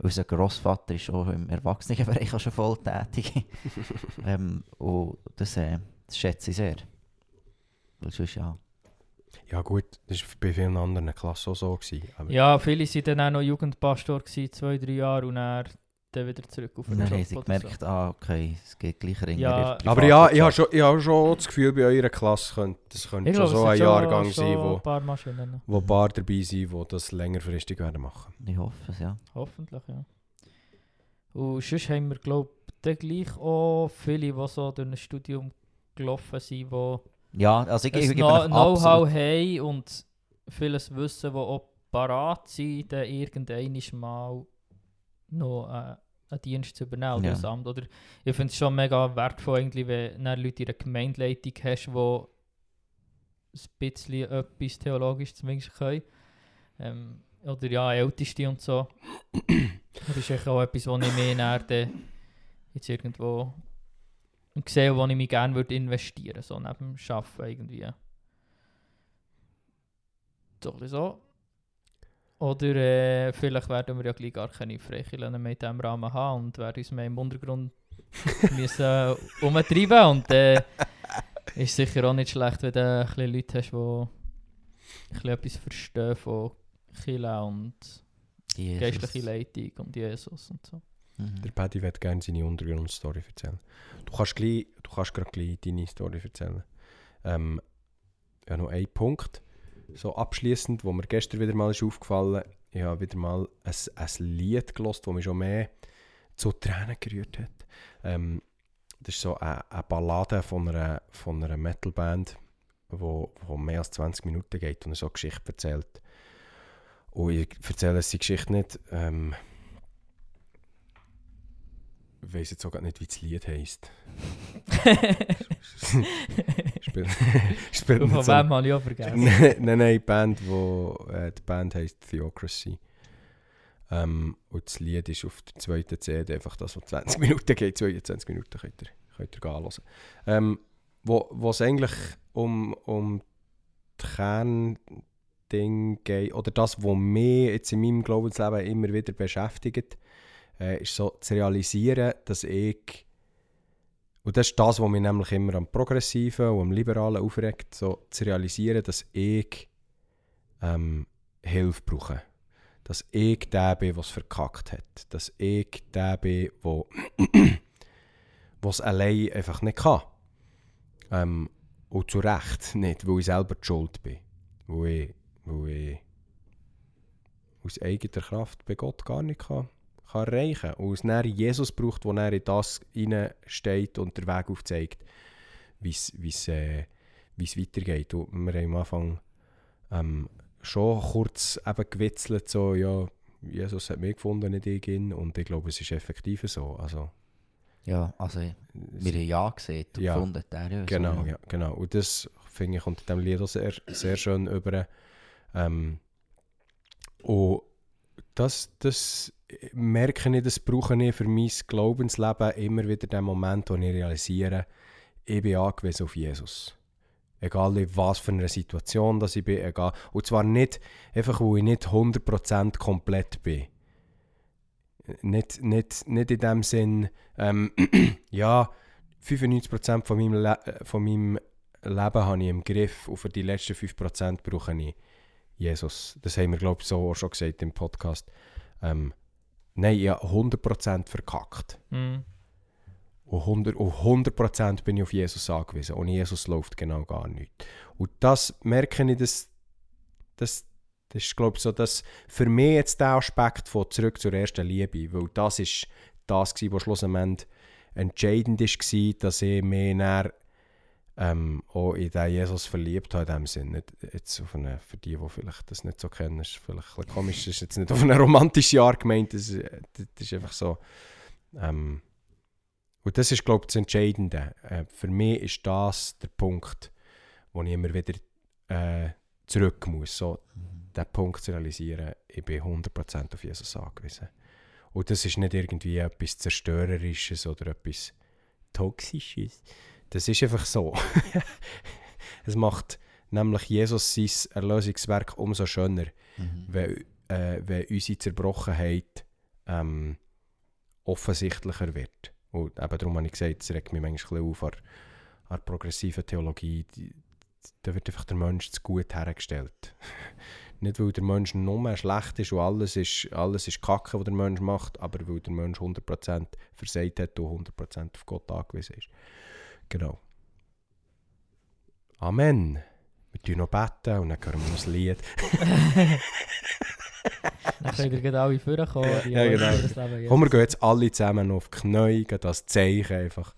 Speaker 3: unser Grossvater ist auch im Erwachsenenbereich auch schon voll tätig. ähm, und das, äh, das schätze ich sehr. Weil sonst ja...
Speaker 1: Ja gut, das war bei vielen anderen Klassen auch so. Gewesen, aber
Speaker 2: Ja, viele waren dann auch noch Jugendpastor, gewesen, zwei, drei Jahre und dann, dann wieder zurück auf
Speaker 3: Und
Speaker 2: den
Speaker 3: dann haben sie gemerkt, ah, okay, es geht gleich in
Speaker 2: Ja.
Speaker 1: aber ja, ich habe schon, ich habe schon das Gefühl, bei eurer Klasse könnte das könnte schon
Speaker 2: glaube,
Speaker 1: so ein
Speaker 2: es
Speaker 1: Jahrgang
Speaker 2: schon
Speaker 1: sein,
Speaker 2: ein
Speaker 1: wo,
Speaker 2: paar Maschinen.
Speaker 1: wo ein paar dabei sind, die das längerfristig werden machen.
Speaker 3: Ich hoffe es, ja.
Speaker 2: Hoffentlich, ja. Und sonst haben wir, glaube ich, gleich auch viele, die so durch ein Studium gelaufen sind, die
Speaker 3: Ja, also ich, ich gebe
Speaker 2: Know-how haben und vieles Wissen, das auch parat sind, dann irgendwann mal noch äh, einen Dienst zu übernehmen
Speaker 3: Ja.
Speaker 2: Amt. Oder ich finde es schon mega wertvoll, eigentlich, wenn du Leute in der Gemeindeleitung hast, die ein bisschen etwas theologisch zumindest können. Ähm, oder ja, Älteste und so. das ist auch etwas, wo ich mehr näher jetzt irgendwo sehe, wo ich mich gerne würde investieren so neben dem Arbeiten irgendwie. So so. Oder äh, vielleicht werden wir ja gleich gar keine Freikirchen mehr in diesem Rahmen haben und werden uns mehr im Untergrund müssen äh, umtreiben und äh, ist sicher auch nicht schlecht, wenn du ein bisschen Leute hast, die ein bisschen etwas verstehen von Kirche und
Speaker 3: Jesus.
Speaker 2: geistliche Leitung und Jesus und so.
Speaker 3: Mhm.
Speaker 1: Der Paddy wird gerne seine Untergrundstory erzählen. Du kannst, gleich, du kannst gerade gleich deine Story erzählen. Ähm, ja, noch ein Punkt. So abschließend, wo mir gestern wieder mal ist aufgefallen ich habe wieder mal ein, ein Lied gelost, das mich schon mehr zu Tränen gerührt hat. Ähm, das ist so eine, eine Ballade von einer, von einer Metalband, wo, wo mehr als 20 Minuten geht und so eine Geschichte erzählt. Und ich erzähle die Geschichte nicht, ähm, weiß jetzt sogar nicht, wie das Lied heisst. Spielt nicht
Speaker 2: von
Speaker 1: so-
Speaker 2: wem habe ich auch vergessen.
Speaker 1: Nein, nein, nein, die Band, wo, äh, die Band heisst Theocracy. Ähm, und das Lied ist auf der zweiten CD einfach das, was 20 Minuten geht. 22 Minuten könnt ihr, könnt ihr gehen hören. Ähm, wo wo es eigentlich um, um die Kerndinge geht, oder das, was mich jetzt in meinem Glaubensleben immer wieder beschäftigt, äh, ist so zu realisieren, dass ich und das ist das, was mich nämlich immer am Progressiven und am Liberalen aufregt, so zu realisieren, dass ich ähm, Hilfe brauche. Dass ich der bin, der es verkackt hat. Dass ich der bin, der es allein einfach nicht kann. Ähm, und zu Recht nicht, weil ich selber die Schuld bin. Weil ich, weil ich aus eigener Kraft bei Gott gar nicht kann, kann erreichen kann. Und es dann Jesus braucht, wo er in das steht und den Weg aufzeigt, wie es äh, wie's weitergeht. Und wir haben am Anfang ähm, schon kurz eben gewitzelt, so, ja, Jesus hat mich gefunden, nicht ich ihn. Und ich glaube, es ist effektiv so. Also,
Speaker 3: Ja, also wir haben ja gesehen und
Speaker 1: Ja.
Speaker 3: gefunden, der.
Speaker 1: Genau,
Speaker 3: so,
Speaker 1: ja, genau. Und das finde ich kommt in diesem Lied auch sehr, sehr schön über. Ähm, und das, das merke ich, das brauche ich für mein Glaubensleben immer wieder den Moment, wo ich realisiere, ich bin angewiesen auf Jesus. Egal in was für einer Situation dass ich bin, egal. Und zwar nicht einfach, wo ich nicht 100% komplett bin. Nicht, nicht, nicht in dem Sinn, ähm, ja, 95% von meinem, Le von meinem Leben habe ich im Griff und für die letzten 5% brauche ich Jesus. Das haben wir, glaube ich, so auch schon gesagt im Podcast. Ähm, nein, ich habe 100% verkackt.
Speaker 2: Mhm.
Speaker 1: Und 100, und 100% bin ich auf Jesus angewiesen. Ohne Jesus läuft genau gar nichts. Und das merke ich, dass, dass das ist, glaube ich, so, dass für mich jetzt der Aspekt von zurück zur ersten Liebe, weil das ist das gewesen, was schlussendlich entscheidend war, dass ich mich ähm, auch in den Jesus verliebt habe, in dem Sinn. Nicht jetzt auf eine, für die, die vielleicht das nicht so kennen, ist vielleicht ein komisch, das ist jetzt nicht auf eine romantische Art gemeint, das, das ist einfach so, ähm, und das ist, glaube ich, das Entscheidende. Äh, für mich ist das der Punkt, wo ich immer wieder äh, zurück muss. So, den Punkt zu realisieren, ich bin 100% auf Jesus angewiesen. Und das ist nicht irgendwie etwas Zerstörerisches oder etwas Toxisches. Das ist einfach so. es macht nämlich Jesus sein Erlösungswerk umso schöner,
Speaker 3: Mhm.
Speaker 1: wenn, äh, wenn unsere Zerbrochenheit ähm, offensichtlicher wird. Und eben darum habe ich gesagt, es regt mich manchmal ein bisschen auf an, an der progressiven Theologie. Die, da wird einfach der Mensch zu gut hergestellt. Nicht, weil der Mensch nur schlecht ist und alles ist, alles ist Kacke, was der Mensch macht, aber weil der Mensch 100% versagt hat und 100% auf Gott angewiesen ist. Genau. Amen. Wir tun noch beten und dann hören wir noch ein Lied.
Speaker 2: Dann könnt ihr gerade alle vorkommen.
Speaker 1: Ja,
Speaker 2: alle
Speaker 1: genau.
Speaker 2: das Leben
Speaker 1: Komm, wir gehen jetzt alle zusammen auf die Knie, das Zeichen einfach.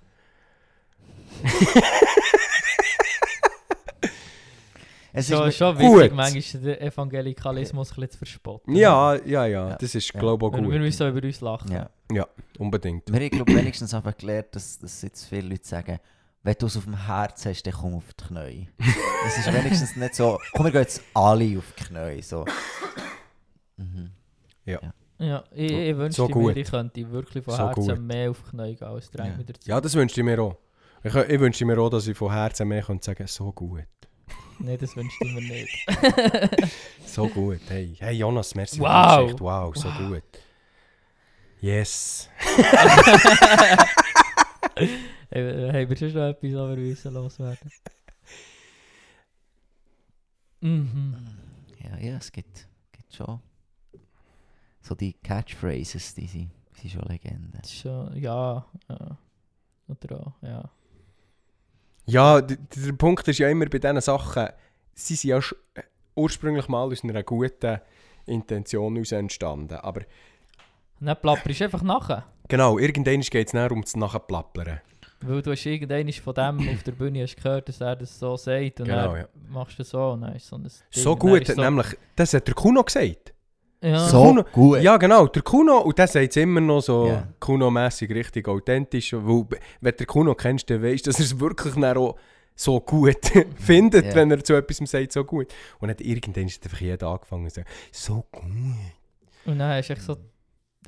Speaker 3: Es ist
Speaker 2: Schon, schon
Speaker 1: Gut.
Speaker 2: wichtig, manchmal den Evangelikalismus ein zu verspotten.
Speaker 1: Ja, ja, ja,
Speaker 3: Ja.
Speaker 1: das ist,
Speaker 2: Ja.
Speaker 1: glaube ich, auch
Speaker 2: Wir, wir
Speaker 1: gut.
Speaker 2: müssen über uns lachen.
Speaker 3: ja.
Speaker 1: Unbedingt.
Speaker 3: Wir haben, glaube wenigstens einfach gelernt, dass, dass jetzt viele Leute sagen, wenn du es auf dem Herz hast, dann komm auf die Knie. Es ist wenigstens nicht so, komm, wir gehen jetzt alle auf die Knie. So. Mhm.
Speaker 2: Ja, ich, ich wünschte
Speaker 1: So
Speaker 2: mir,
Speaker 1: gut.
Speaker 2: ich könnte wirklich von
Speaker 1: So
Speaker 2: Herzen
Speaker 1: gut.
Speaker 2: mehr auf die Knie gehen als drängt
Speaker 3: Ja.
Speaker 2: dazu.
Speaker 1: Ja, das wünsche ich mir auch. Ich, ich wünsche mir auch, dass ich von Herzen mehr könnte sagen so gut.
Speaker 2: Nein, das wünschte ich mir nicht.
Speaker 1: So gut. Hey, hey Jonas, merci für
Speaker 2: Wow.
Speaker 1: die Geschichte. Wow, so
Speaker 2: Wow.
Speaker 1: gut. Yes.
Speaker 2: Hey, haben wir schon noch etwas, was wir müssen loswerden? Mhm.
Speaker 3: Ja, ja, es gibt, gibt schon so die Catchphrases, die sind, die sind schon Legenden.
Speaker 2: Schon, ja. ja. Oder auch, ja.
Speaker 1: Ja, d- d- der Punkt ist ja immer bei diesen Sachen, sie sind ja ursprünglich mal aus einer guten Intention heraus entstanden. Aber
Speaker 2: Dann plapperst du einfach nachher.
Speaker 1: genau, irgendwann geht es um das Nachplappern.
Speaker 2: Weil du hast irgendwann von dem auf der Bühne hast gehört, dass er das so sagt und
Speaker 1: Genau,
Speaker 2: dann
Speaker 1: ja.
Speaker 2: machst du so und dann ist so ein Ding
Speaker 1: So gut
Speaker 2: ist
Speaker 1: hat
Speaker 2: so,
Speaker 1: nämlich, das hat der Kuno gesagt.
Speaker 2: Ja.
Speaker 3: So
Speaker 1: Kuno-
Speaker 3: gut.
Speaker 1: Ja, genau, der Kuno, und der sagt es immer noch so
Speaker 3: Ja.
Speaker 1: Kuno-mässig richtig authentisch. Weil, wenn du Kuno kennst, dann weißt du, dass er es wirklich dann auch so gut findet,
Speaker 3: Ja.
Speaker 1: wenn er zu etwas sagt, so gut. Und dann irgendwann ist einfach jeder angefangen zu sagen, so gut.
Speaker 2: Und dann ist echt so,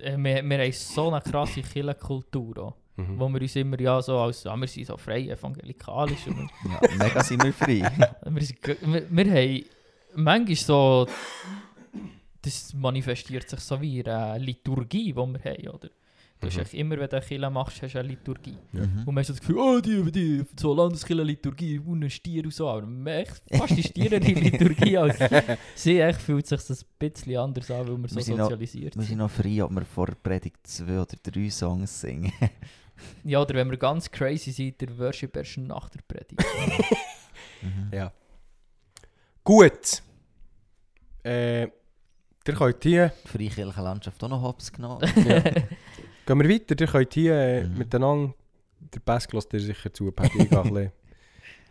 Speaker 2: äh, wir, wir haben so eine krasse Kirchenkultur auch,
Speaker 1: Mhm.
Speaker 2: wo wir uns immer ja so als, ja, wir sind so frei evangelikalisch und
Speaker 3: Ja, mega sind wir frei.
Speaker 2: wir, sind, wir, wir haben manchmal so, das manifestiert sich so wie in einer Liturgie, die wir haben, oder? Du hast
Speaker 1: Mhm.
Speaker 2: echt immer, wenn du eine Kirche machst, hast du eine Liturgie.
Speaker 3: Mhm.
Speaker 2: Und man hat so das Gefühl, oh, die, die, so Landeskirche-Liturgie, ohne Stier und so. Aber man echt fast die Stiere die Liturgie als sie echt fühlt sich das ein bisschen anders an, weil wir so
Speaker 3: Wir sind noch-
Speaker 2: sozialisiert
Speaker 3: Wir
Speaker 2: sind.
Speaker 3: sind noch frei, ob wir vor der Predigt zwei oder drei Songs singen.
Speaker 2: Ja, oder wenn wir ganz crazy sind, der Worship erst nach der Predigt.
Speaker 3: Mhm.
Speaker 1: Ja. Gut. Äh, ihr könnt hier,
Speaker 3: Die Freikirche Landschaft auch noch hops genommen.
Speaker 1: ja. gehen wir weiter, ihr könnt hier äh,
Speaker 3: Mhm.
Speaker 1: miteinander, der Best lässt dir sicher zu, Paddy, ich ein bisschen,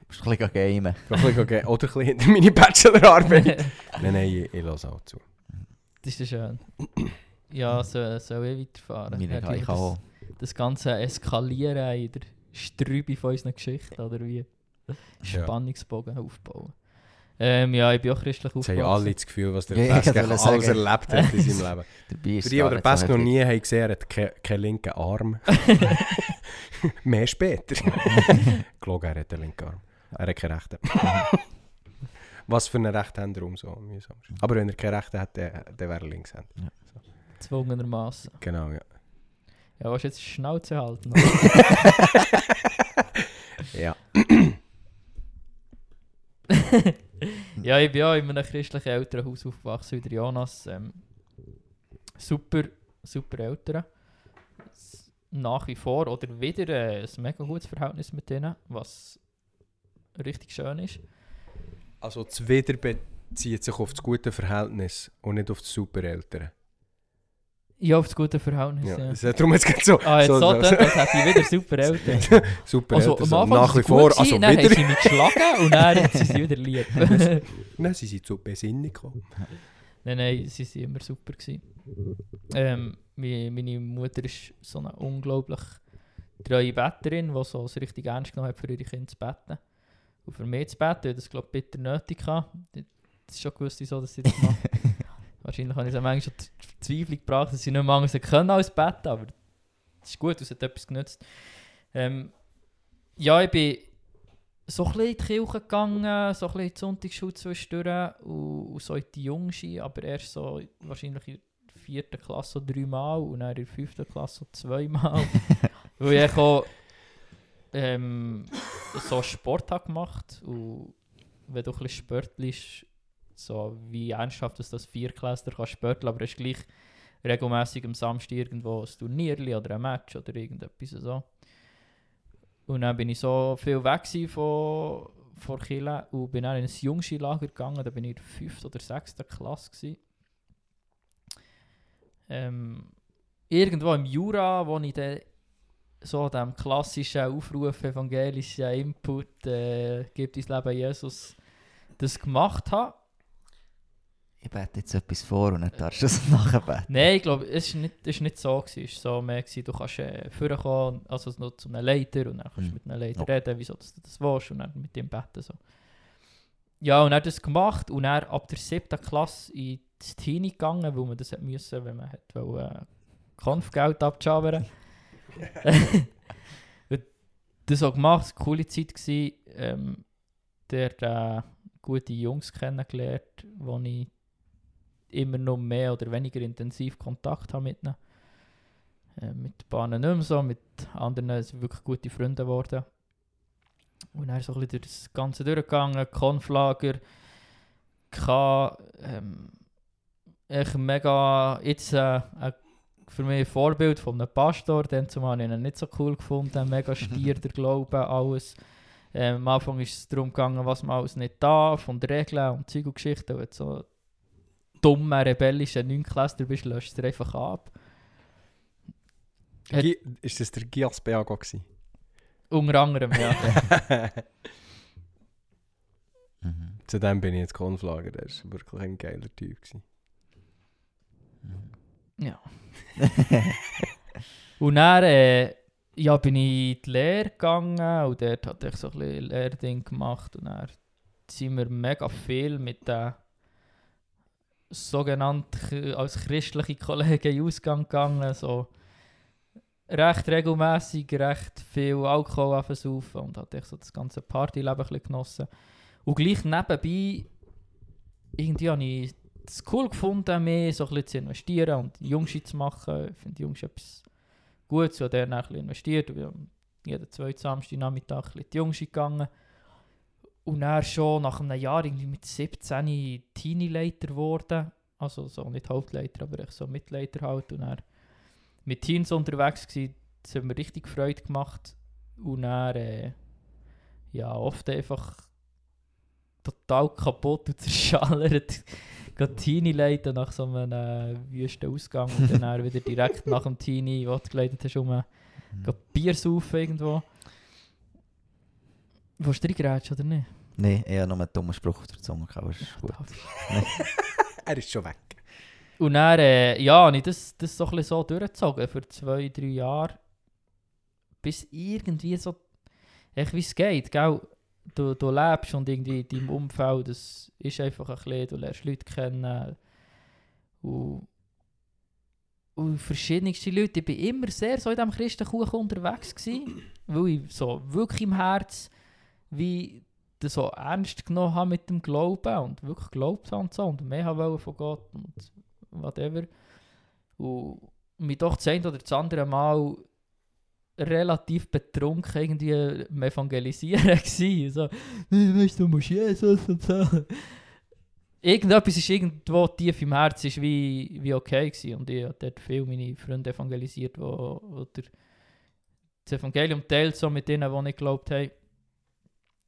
Speaker 3: Musst ein bisschen gamen.
Speaker 1: ein bisschen, gehen. oder ein bisschen hinter meine Bachelorarbeit. nein, nein, ich, ich lasse auch zu.
Speaker 2: das ist ja schön. Ja, so, soll ich weiterfahren?
Speaker 3: Meine
Speaker 2: Ja,
Speaker 3: ich auch.
Speaker 2: das ganze Eskalieren in der Strübe von unseren Geschichten, oder wie?
Speaker 1: Ja.
Speaker 2: Spannungsbogen aufbauen. Ähm, ja, ich bin auch christlich
Speaker 1: Jetzt haben
Speaker 2: aufgewachsen.
Speaker 1: alle das Gefühl, was der
Speaker 3: Ja, ich wollte
Speaker 1: alles
Speaker 3: sagen.
Speaker 1: erlebt hat in seinem Leben. Für die, die den
Speaker 3: so
Speaker 1: noch nie haben gesehen haben, hat keinen keinen linken Arm. Mehr später. Gelogen, er hat einen linken Arm. Er hat keinen rechten. Was für einen Rechtshänder umso mühsam ist. Aber wenn er keinen rechten hat, dann, dann wäre er Linkshänder.
Speaker 2: Zwungenermaßen.
Speaker 1: Genau, ja.
Speaker 2: Ja, willst du jetzt die Schnauze halten?
Speaker 1: Ja.
Speaker 2: ja, ich bin ja in einem christlichen Elternhaus aufgewachsen, wie der Jonas. Ähm, super, super Eltern. Nach wie vor oder wieder äh, ein mega gutes Verhältnis mit denen, was richtig schön ist.
Speaker 1: Also das Wieder bezieht sich auf das gute Verhältnis und nicht auf das Supereltern.
Speaker 2: Ja, auf das gute Verhältnis.
Speaker 1: Ja.
Speaker 2: Ja.
Speaker 1: Hat darum jetzt gerade so,
Speaker 2: Ah, jetzt so,
Speaker 1: so,
Speaker 2: so,
Speaker 1: so,
Speaker 2: das hätte ich wieder super Eltern.
Speaker 1: Supereltern.
Speaker 2: Also am
Speaker 1: so,
Speaker 2: Anfang
Speaker 1: nach wie vor, also
Speaker 2: dann haben
Speaker 1: wieder.
Speaker 2: sie mich geschlagen und dann sind sie wieder lieb.
Speaker 1: Nein, sie sind zur Besinnung gekommen.
Speaker 2: Nein, nein, sie waren immer super. Gewesen. Ähm, meine, Mutter ist so eine unglaublich treue Betterin, die so es richtig ernst genommen hat, für ihre Kinder zu beten. Und für mich zu weil das glaube ich bitter nötig hatte. Das ist schon gewusst, wieso dass sie das macht. Wahrscheinlich habe ich es manchmal schon Verzweiflung gebracht, dass sie nicht mehr anders können als beten, aber das ist gut, es hat etwas genützt. Ähm, ja, ich bin so ein bisschen in die Kirche gegangen, so ein bisschen in die Sonntagsschule zwischendurch und, und so in die Jungski, aber erst so wahrscheinlich in der vierten Klasse so dreimal und dann in der fünften Klasse so zweimal. Weil ich auch ähm, so Sport habe gemacht und wenn du ein bisschen spörtelst, so wie ernsthaft dass das Vierklässler kann spörteln, aber es ist gleich regelmäßig am Samstag irgendwo ein Turnierli oder ein Match oder irgendetwas so. Und dann bin ich so viel weg von, von Chile und bin dann in ein Jungskilager gegangen. Da bin ich in der 5. oder 6. Klasse. Gewesen. Ähm, irgendwo im Jura, wo ich dann so dem klassischen Aufruf, evangelischen Input, äh, gibt dein Leben Jesus, das gemacht habe.
Speaker 3: Ich bete jetzt etwas vor und dann darfst du es nachbeten.
Speaker 2: Nein, ich glaube, es war nicht, ist nicht so. Gewesen. Es war so mehr, gewesen, du kannst äh, vorkommen, also noch zu einem Leiter und dann kannst du
Speaker 3: Mhm.
Speaker 2: mit einem Leiter
Speaker 3: Okay.
Speaker 2: reden, wieso dass du das willst und dann mit dem beten. So. Ja, und er hat das gemacht und er ab der siebten Klasse in die Teenie gegangen, weil man das hat müssen, wenn man hat wollte, äh, Konfgeld abjabern. Und das auch gemacht, es war eine coole Zeit. Gewesen. Ähm, der äh, gute Jungs kennengelernt, wo ich immer noch mehr oder weniger intensiv Kontakt habe mit ihnen. Äh, mit ein paar nicht mehr so, mit anderen sind wirklich gute Freunde geworden. Und dann so ein bisschen durch das Ganze durchgegangen, Konflager, K, ähm, echt mega, jetzt äh, für mich ein Vorbild von einem Pastor, den zumal habe ich ihn nicht so cool gefunden, mega stier der Glaube, alles. Ähm, am Anfang ist es darum gegangen, was man alles nicht darf und Regeln und Zeug und Geschichten. Du so dummer, rebellischer Neunklässler bist, löscht du es einfach ab. Hat-
Speaker 1: Ist das der Gias Beago gewesen?
Speaker 2: Unter anderem, ja.
Speaker 3: Mhm.
Speaker 1: Zu dem bin ich jetzt Konflager, der war wirklich ein geiler Typ. Gewesen.
Speaker 2: Ja. und dann äh, ja, bin ich in die Lehre gegangen und dort hatte ich so ein bisschen Lehrding gemacht und dann sind wir mega viel mit den sogenannten als christliche Kollegen in Ausgang gegangen, so recht regelmäßig, recht viel Alkohol versaufen und ich so das ganze Partyleben genossen. Und gleich nebenbei irgendwie habe ich es cool gefunden, mehr so ein bisschen zu investieren und Jungschi zu machen. Ich finde Jungschi etwas Gutes, so der ein bisschen investiert. Wir haben jeden zweiten Samstag Nachmittag ein bisschen die Jungschi gegangen. Und er schon nach einem Jahr irgendwie mit 17 Teenie-Leiter geworden. Also so nicht Hauptleiter, aber ich so Mitleiter halt. Und er mit Teens unterwegs gewesen. Das hat mir richtig Freude gemacht. Und er äh, ja, oft einfach total kaputt und zerschallert geht Teenie leiten nach so einem äh, wüsten Ausgang und dann wieder direkt nach dem Teenie, wo du geleitet hast, um
Speaker 3: Mhm.
Speaker 2: Bier saufen irgendwo. Willst du reingrätschen oder nicht?
Speaker 3: Nein, eher noch einen dummen Spruch auf der Zunge gehabt, aber ist gut.
Speaker 1: Er ist schon weg.
Speaker 2: Und dann, äh, ja, habe ich das, das so ein so durchgezogen für zwei, drei Jahre. Bis irgendwie so, echt wie es geht, gell? Du, du lebst und irgendwie in deinem Umfeld, das ist einfach ein bisschen, du lernst Leute kennen. Und, und verschiedenste Leute. Ich war immer sehr so in diesem Christenkuchen unterwegs, gewesen, weil ich so wirklich im Herz wie das so ernst genommen habe mit dem Glauben und wirklich geglaubt habe und so und mehr wollen von Gott und whatever. Und mich doch das eine oder das andere Mal relativ betrunken irgendwie am Evangelisieren gewesen. So, «Hey, weißt du, musst Jesus und so. Irgendetwas ist irgendwo tief im Herzen ist wie, wie okay gewesen. Und ich habe dort viel meine Freunde evangelisiert, wo der, das Evangelium teilt, so mit denen, die nicht geglaubt haben.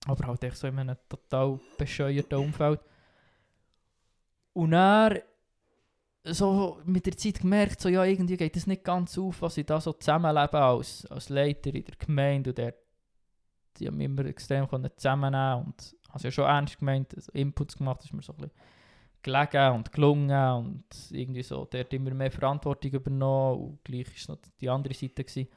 Speaker 2: Aber halt echt so in einem total bescheuerten Umfeld. Und dann so mit der Zeit gemerkt, so, ja, irgendwie geht es nicht ganz auf, was ich da so zusammenlebe als, als Leiter in der Gemeinde. Und der, die haben immer extrem zusammennehmen und habe ja schon ernst gemeint, also Inputs gemacht, ist mir so ein bisschen gelegen und gelungen und irgendwie so, der hat immer mehr Verantwortung übernommen und gleich war noch die andere Seite. Gewesen.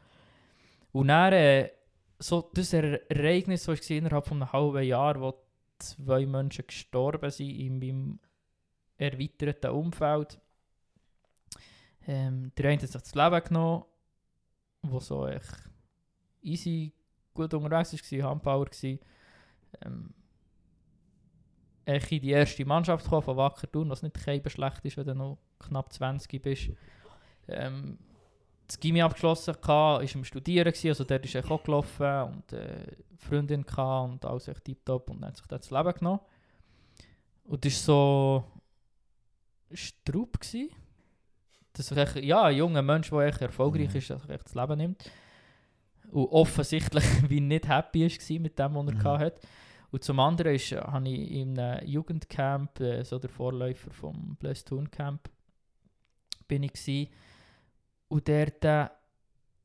Speaker 2: Und dann, äh, so das Er- Ereignis, das ich innerhalb von einem halben Jahr, wo zwei Menschen gestorben sind in meinem erweiterten Umfeld. Ähm, der eine hat sich das Leben genommen, wo so echt easy gut unterwegs war, Handbauer war. Ähm, echt in die erste Mannschaft gekommen von Wacker Thun, was nicht schlecht ist, wenn du noch knapp 20 bist. Ähm, das Gimmi abgeschlossen hatte, war am Studieren, gewesen, also dort ist er auch gelaufen und äh, Freundin hatte und alles echt tiptop und dann hat sich das Leben genommen. Und das war so Straub. Dass echt, ja, ein junger Mensch, der echt erfolgreich
Speaker 3: Mhm.
Speaker 2: ist, dass echt das Leben nimmt. Und offensichtlich wie nicht happy war mit dem, was er
Speaker 3: Mhm.
Speaker 2: hatte. Und zum anderen ist, äh, habe ich in einem Jugendcamp, äh, so der Vorläufer vom Blessed Camp, bin ich gsi. Und dort äh,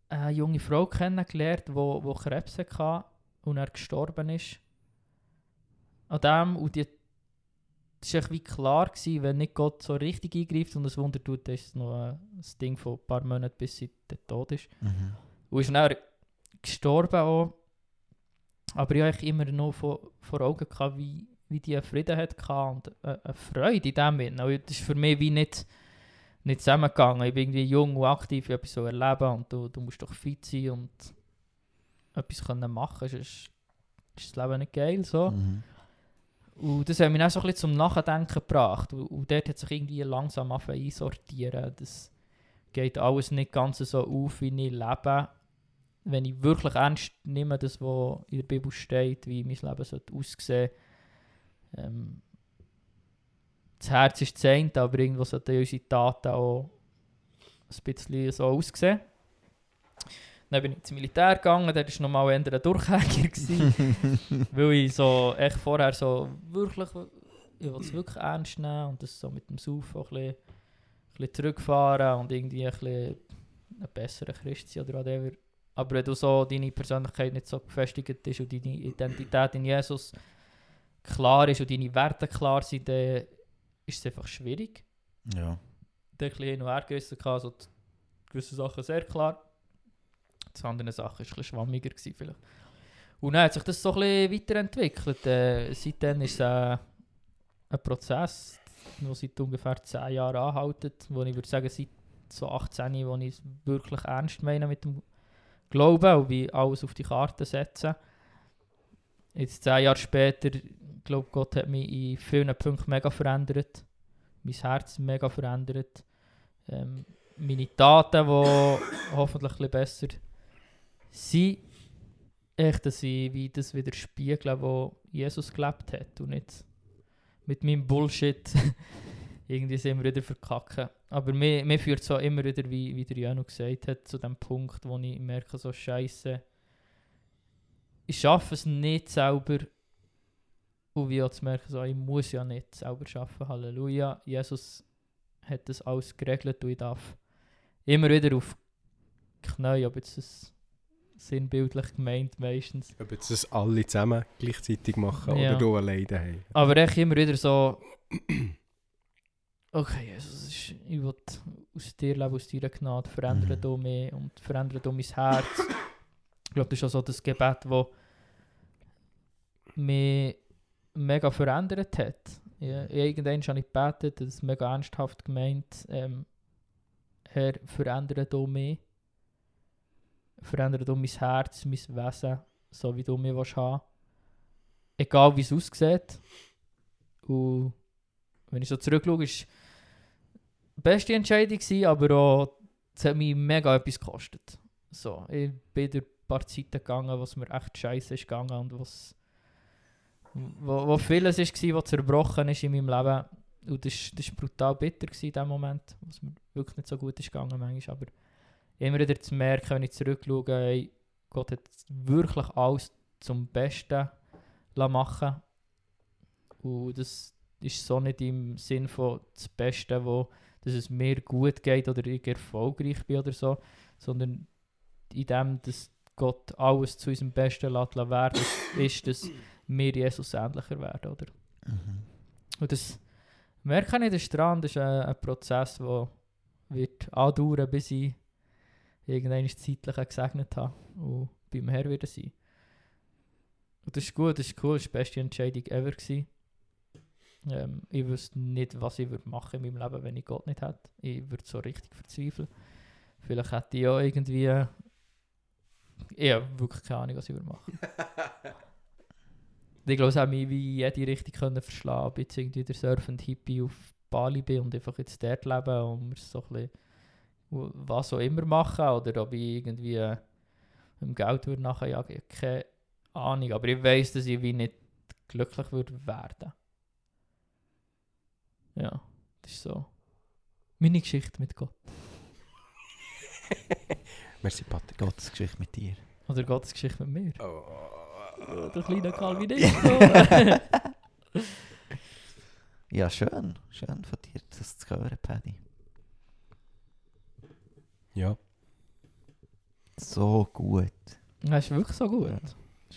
Speaker 2: eine junge Frau kennengelernt, die wo, wo Krebs hatte und er gestorben ist. An dem, und die es war wie klar, gewesen, wenn nicht Gott so richtig eingreift und ein Wunder tut, dann ist es noch ein, ein Ding von ein paar Monaten, bis sie tot ist.
Speaker 3: Mhm.
Speaker 2: Und ist dann gestorben auch. Aber ich hatte immer noch vor, vor Augen, gehabt, wie, wie die Frieden hatte und äh, eine Freude in dem. Und Das ist für mich wie nicht, nicht zusammengegangen. Ich bin irgendwie jung und aktiv, ich etwas so erleben und du, du musst doch fit sein und etwas können machen, sonst ist das Leben nicht geil. So.
Speaker 3: Mhm.
Speaker 2: Und das hat mich auch so ein bisschen zum Nachdenken gebracht. Und, und dort hat sich irgendwie langsam einsortieren. Das geht alles nicht ganz so auf, wie ich lebe. Wenn ich wirklich ernst nehme, das, was in der Bibel steht, wie mein Leben sollte aussehen ähm, Das Herz ist eine, aber irgendwo sollten unsere Taten auch ein bisschen so aussehen. Dann bin ich ins Militär gegangen, dort war nochmal ein Durchhänger. Weil ich so echt vorher so wirklich, ich wollte es wirklich ernst nehmen und das so mit dem Saufen auch ein bisschen, ein bisschen zurückfahren und irgendwie ein bisschen ein besserer Christ sein oder whatever. Aber wenn du so deine Persönlichkeit nicht so gefestigt ist und deine Identität in Jesus klar ist und deine Werte klar sind, dann ist es einfach schwierig.
Speaker 3: Ja.
Speaker 2: ein bisschen hin und her gerissen. Also die gewisse Sachen sehr klar. Die anderen Sachen war ein bisschen schwammiger. Gewesen vielleicht. Und dann hat sich das so ein bisschen weiterentwickelt. Äh, seitdem ist es äh, ein Prozess, der seit ungefähr 10 Jahren anhält. Wo ich würde sagen, seit so 18, wo ich es wirklich ernst meine mit dem Glauben und wie alles auf die Karte setzen. Jetzt 10 Jahre später, ich glaube, Gott hat mich in vielen Punkten mega verändert. Mein Herz mega verändert. Ähm, meine Taten, die hoffentlich ein besser sind, echt, dass ich wie das widerspiegle, wo Jesus gelebt hat und nicht mit meinem Bullshit irgendwie sind wir wieder verkacken. Aber mir, mir führt so immer wieder, wie, wie der Janu gesagt hat, zu dem Punkt, wo ich merke, so scheiße, ich schaffe es nicht selber. Und wie auch zu merken, so, ich muss ja nicht selber schaffen. Halleluja. Jesus hat das alles geregelt und ich darf immer wieder auf Knie, ob jetzt das sinnbildlich gemeint meistens.
Speaker 1: Ob jetzt das alle zusammen gleichzeitig machen
Speaker 2: Ja.
Speaker 1: oder du alleine daheim.
Speaker 2: Aber echt immer wieder so. Okay, Jesus, ich will aus dir leben, aus deiner Gnade, verändere
Speaker 3: Mhm.
Speaker 2: du mich und verändere du mein Herz. Ich glaube, das ist auch so das Gebet, das mich mega verändert hat. Ja, irgendwann habe ich gebetet, das ist mega ernsthaft gemeint. Ähm, Herr, verändere du mich. Verändere du mein Herz, mein Wesen, so wie du mich willst haben Egal wie es aussieht. Und wenn ich so zurückschaue, ist die beste Entscheidung aber auch, es hat mich mega etwas gekostet. So, ich bin ein paar Zeiten gegangen, was mir echt scheiße ist gegangen und was wo, wo vieles war, was zerbrochen ist in meinem Leben. Und das war ist brutal bitter in dem Moment, was mir wirklich nicht so gut ist gegangen manchmal. Aber immer wieder zu merken, wenn ich zurückschaue, ey, Gott hat wirklich alles zum Besten machen Und das ist so nicht im Sinn von das Beste, wo, dass es mir gut geht oder ich erfolgreich bin oder so, sondern in dem, dass Gott alles zu unserem Besten lässt werden ist, dass wir Jesus ähnlicher werden, oder?
Speaker 3: Mhm.
Speaker 2: Und das merke ich, dran, das ist ein, ein Prozess, der wird andauern, bis ich irgendwann das Zeitliche gesegnet habe und beim Herr wieder sein. Und das ist gut, das ist cool, das war die beste Entscheidung ever. Gewesen. Ähm, ich wüsste nicht, was ich würde machen in meinem Leben, wenn ich Gott nicht hätte. Ich würde so richtig verzweifeln. Vielleicht hätte ich ja irgendwie... Ich habe wirklich keine Ahnung, was ich würde machen. Ich glaube, es hat mich wie jede Richtung können verschlagen ob ich jetzt irgendwie der surfende Hippie auf Bali bin und einfach jetzt dort leben und so ein bisschen was auch immer machen oder ob ich irgendwie äh, im Geld würde nachjagen, ich habe keine Ahnung. Aber ich weiß, dass ich wie nicht glücklich würde werden. Ja, das ist so meine Geschichte mit Gott.
Speaker 1: Merci, Patrick.
Speaker 3: Gottes Geschichte mit dir.
Speaker 2: Oder Gottes Geschichte mit mir.
Speaker 1: Oh.
Speaker 2: Der kleine Calvinist.
Speaker 3: Ja, schön. Schön von dir, das zu hören, Paddy.
Speaker 1: Ja.
Speaker 3: So gut.
Speaker 2: das ist wirklich so gut.
Speaker 3: Ja.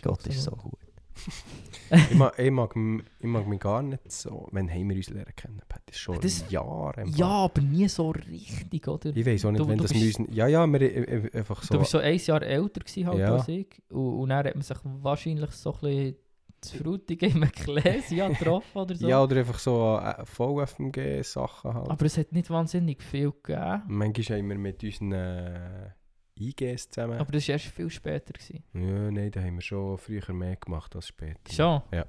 Speaker 3: Gott ist so gut.
Speaker 1: Ich, mag, ich, mag, ich mag mich gar nicht so... Wann haben wir uns lernen kennen? Das ist schon
Speaker 2: Das-
Speaker 1: Jahre.
Speaker 2: Ja, aber nie so richtig, oder?
Speaker 1: Ich weiß auch nicht,
Speaker 2: Du-
Speaker 1: wenn
Speaker 2: du
Speaker 1: das
Speaker 2: bist-
Speaker 1: müssen... Ja, ja, wir äh, äh, einfach so...
Speaker 2: Du bist so ein Jahr älter gewesen halt
Speaker 1: Ja.
Speaker 2: als ich. Und, und dann hat man sich wahrscheinlich so ein bisschen zu Frutigen im Ecclesia getroffen oder so.
Speaker 1: Ja, oder einfach so äh, VFMG-Sachen halt.
Speaker 2: Aber es hat nicht wahnsinnig viel gegeben.
Speaker 1: Manchmal haben wir mit unseren IGs zusammen...
Speaker 2: Aber das war erst viel später. Gewesen.
Speaker 1: Ja, nein, da haben wir schon früher mehr gemacht als später.
Speaker 2: Schon?
Speaker 1: Ja.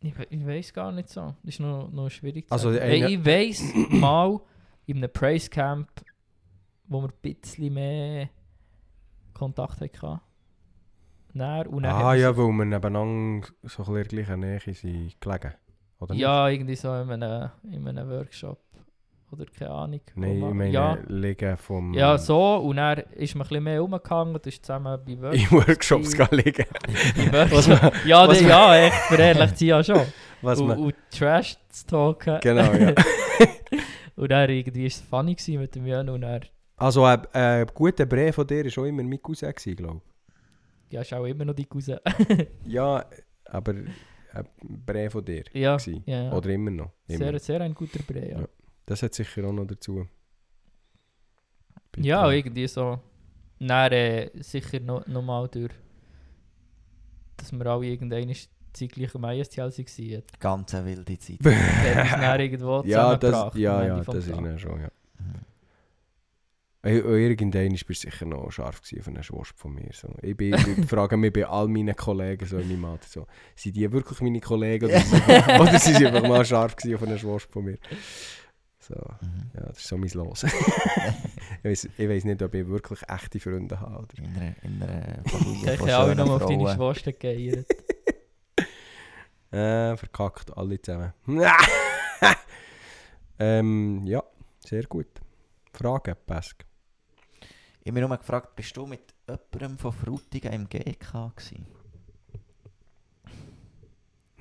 Speaker 2: Ich, we- ich weiß gar nicht so. Das ist noch, noch schwierig zu
Speaker 1: Also,
Speaker 2: sagen.
Speaker 1: einer-
Speaker 2: Ey, Ich weiß mal in einem Praise Camp, wo wir ein bisschen mehr Kontakt hatten. Dann, und hat
Speaker 1: Ah ja, weil wir nebeneinander so ein in der gleichen Nähe sind gelegen. Oder
Speaker 2: Ja, irgendwie so in einem, in einem Workshop. Oder keine Ahnung.
Speaker 1: Nein, ich meine,
Speaker 2: ja,
Speaker 1: liegen vom...
Speaker 2: ja, so. Und dann ist man ein bisschen mehr rumgehangen. Das ist zusammen bei
Speaker 1: In
Speaker 2: Workshops.
Speaker 1: Workshops
Speaker 2: bei-
Speaker 1: gehen liegen. Was
Speaker 2: Workshops.
Speaker 1: man,
Speaker 2: ja,
Speaker 1: was man-
Speaker 2: ja, echt. Verherrlicht sie ja schon.
Speaker 1: was
Speaker 2: und,
Speaker 1: man,
Speaker 2: und Trash zu talken.
Speaker 1: genau, ja.
Speaker 2: und dann irgendwie ist es funny mit dem Jön. Und dann
Speaker 1: Also, ein äh, guter Brief von dir war schon immer mein Cousin, glaube
Speaker 2: ja, ist auch immer noch die Cousin.
Speaker 1: ich. Ja, aber ein Brief von dir.
Speaker 2: ja,
Speaker 1: gewesen.
Speaker 2: ja.
Speaker 1: Oder immer noch. Immer.
Speaker 2: Sehr, sehr ein guter Brei, ja.
Speaker 1: Ja. Das hat sicher auch noch dazu.
Speaker 2: Ja, irgendwie so. Dann äh, sicher noch, noch mal durch. Dass wir alle irgendwann zeitgleich am ISTL waren.
Speaker 3: Ganz eine wilde Zeit.
Speaker 2: Dann irgendwo
Speaker 1: Ja, das, ja, ja, das ist dann schon, ja.
Speaker 3: Mhm.
Speaker 1: Äh, Irgendwann bist du sicher noch scharf auf einen Schwasp von mir. So. Ich, bin, ich frage mich bei all meinen Kollegen so in meinem Alter, so, sind die wirklich meine Kollegen oder, sind- oder sind sie einfach mal scharf auf einen Schwasp von mir? So,
Speaker 3: Mhm.
Speaker 1: ja, das ist so mein Los. ich, weiss, ich weiss nicht, ob ich wirklich echte Freunde habe. Oder?
Speaker 3: In einer, in einer Familie
Speaker 2: Ich habe alle
Speaker 3: schönen
Speaker 2: noch auf deine. Schwester geeiert.
Speaker 1: Äh, verkackt, alle zusammen. ähm, ja, sehr gut. Fragen, Pesk.
Speaker 3: Ich habe mich nur gefragt, bist du mit jemandem von Frutigen im GK gewesen?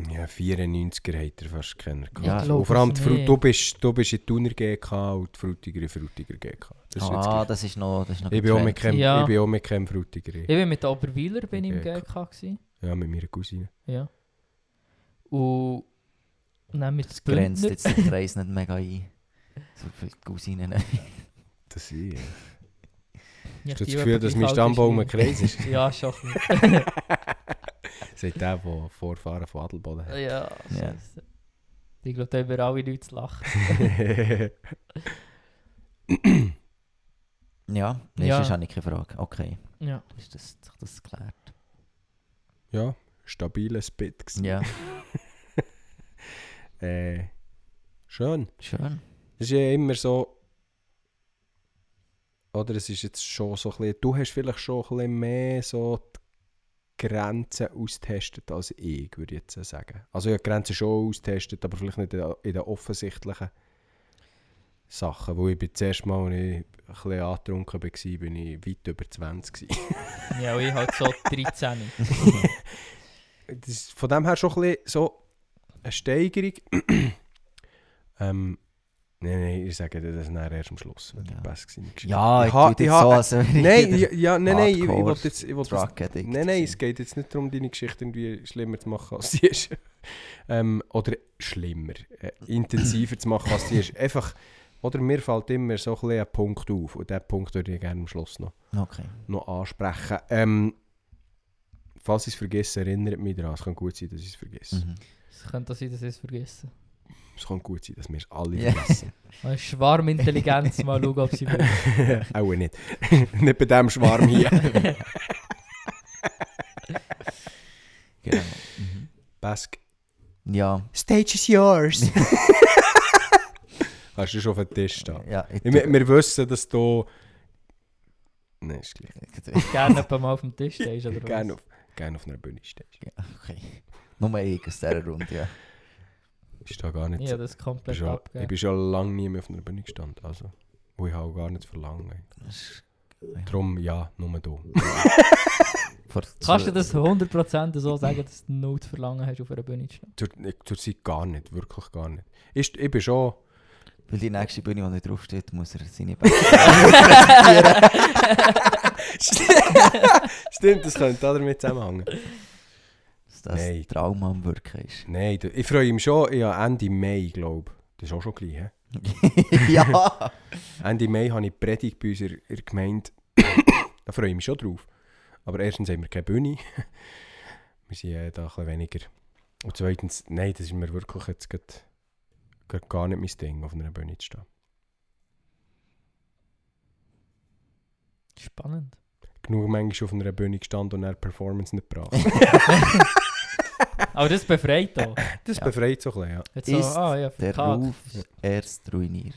Speaker 1: Ja, 94er hat er fast keiner gehabt.
Speaker 3: Ja,
Speaker 1: und vor allem,
Speaker 2: es
Speaker 1: die Fru
Speaker 2: nicht.
Speaker 1: du, bist, du bist in Thuner GK und die Frutiger in Frutiger GK. Das
Speaker 3: ah, das ist noch, das ist noch
Speaker 1: ich, bin auch mit
Speaker 3: getrennt.
Speaker 1: keinem,
Speaker 2: Ja.
Speaker 1: ich bin auch mit keinem Frutiger.
Speaker 2: Ich bin mit Oberweiler bin ich im. GK. Gewesen.
Speaker 1: Ja, mit meiner Cousine.
Speaker 2: Ja. Und dann mit
Speaker 3: Das grenzt jetzt den Kreis nicht mega ein. So die Cousinen.
Speaker 1: Das ist ja.
Speaker 2: Ja,
Speaker 1: Hast du das Gefühl, dass mein Stammbaum ein Kreis ist?
Speaker 2: Ja, schon.
Speaker 1: Sagt der, der Vorfahren von Adelboden hat.
Speaker 2: ja, scheiße. Ich glaube, da haben wir alle Leute zu lachen.
Speaker 3: ja, nee,
Speaker 2: Ja.
Speaker 3: sonst habe ich keine Frage. Okay,
Speaker 2: Ja.
Speaker 3: ist das, sich das geklärt?
Speaker 1: ja, stabiles Bit. gewesen.
Speaker 3: Ja,
Speaker 1: Äh, schön.
Speaker 3: schön.
Speaker 1: Es ist ja immer so. Oder es ist jetzt schon so ein bisschen. Du hast vielleicht schon ein bisschen mehr so die Grenzen austestet als ich, würde ich jetzt sagen. Also ich habe die Grenzen schon austestet, aber vielleicht nicht in den- offensichtlichen Sachen. Wo ich bin das erste Mal, als ich ein bisschen angetrunken war, bin ich weit über 20 gewesen.
Speaker 2: Ja, ich halt so 13.
Speaker 1: das ist von dem her schon ein bisschen so eine Steigerung. ähm, nein, nein, ich sage dir das nachher erst am Schluss, wenn
Speaker 3: Ja.
Speaker 1: der Best war.
Speaker 3: Ja, ich
Speaker 1: ha-
Speaker 3: jetzt
Speaker 1: ha-
Speaker 3: so, als ich
Speaker 1: Nein, ja, ja, nein, nein, ich, ich wollte jetzt... Ich wollte jetzt nein, nein, es geht jetzt nicht darum, deine Geschichte irgendwie schlimmer zu machen, als sie ist. ähm, oder schlimmer, äh, intensiver zu machen, als sie ist. Einfach, oder mir fällt immer so ein, bisschen ein Punkt auf und diesen Punkt würde ich gerne am Schluss noch,
Speaker 3: Okay.
Speaker 1: noch ansprechen. Ähm, falls ich es vergesse, erinnert mich daran. Es kann gut sein, dass ich es vergesse.
Speaker 3: Mhm.
Speaker 2: Es könnte sein, dass ich es vergesse.
Speaker 1: Es kann gut sein, dass wir es alle
Speaker 3: Ja.
Speaker 1: vergessen.
Speaker 2: Eine Schwarmintelligenz, mal schauen, ob sie will.
Speaker 1: Auch nicht. nicht bei diesem Schwarm hier.
Speaker 3: Genau. Mhm.
Speaker 1: Bask.
Speaker 3: Ja,
Speaker 1: Stage is yours. Hast du schon auf den Tisch stehen?
Speaker 3: ja.
Speaker 1: Wir, wir wissen, dass du... Nein, ist gleich.
Speaker 2: Gerne mal auf dem Tisch stehst, oder
Speaker 1: Gerne auf, gerne auf einer Bühne stehst.
Speaker 3: okay. Nur ich aus dieser Runde, ja.
Speaker 1: Ist da gar nicht
Speaker 2: Ja, das
Speaker 1: Ich bin
Speaker 2: komplett
Speaker 1: schon, ich bin schon lange nie mehr auf einer Bühne gestanden. Also, wo ich auch gar nicht verlange.
Speaker 3: Ist-
Speaker 1: Darum, ja, nur du.
Speaker 2: Kannst du das 100% so sagen, dass du null zu verlangen hast, auf einer Bühne zu stehen?
Speaker 1: Zur, Zurzeit gar nicht, wirklich gar nicht. Ich, ich bin schon...
Speaker 3: Weil die nächste Bühne, die nicht draufsteht, muss er seine Beine
Speaker 1: Stimmt, das könnte damit zusammenhängen.
Speaker 3: Dass das
Speaker 1: Nein.
Speaker 3: Trauma am Wirken ist.
Speaker 1: Nein, ich freue mich schon. Ja, Ende Mai, glaube ich. Das ist auch schon gleich, hä?
Speaker 3: ja!
Speaker 1: Ende Mai habe ich Predigt bei uns in der Gemeinde. da freue ich mich schon drauf. Aber erstens haben wir keine Bühne. wir sind äh, da ein bisschen weniger. Und zweitens, nein, das ist mir wirklich jetzt grad, grad gar nicht mein Ding, auf einer Bühne zu stehen.
Speaker 2: Spannend.
Speaker 1: Genug manchmal auf einer Bühne gestanden und eine Performance nicht gebracht.
Speaker 2: Aber das befreit auch.
Speaker 1: Das
Speaker 3: Ja.
Speaker 1: befreit so ein bisschen, ja.
Speaker 2: Jetzt so,
Speaker 3: Ist
Speaker 2: ah ja,
Speaker 3: Der
Speaker 2: verkackt.
Speaker 3: Ruf erst ruiniert,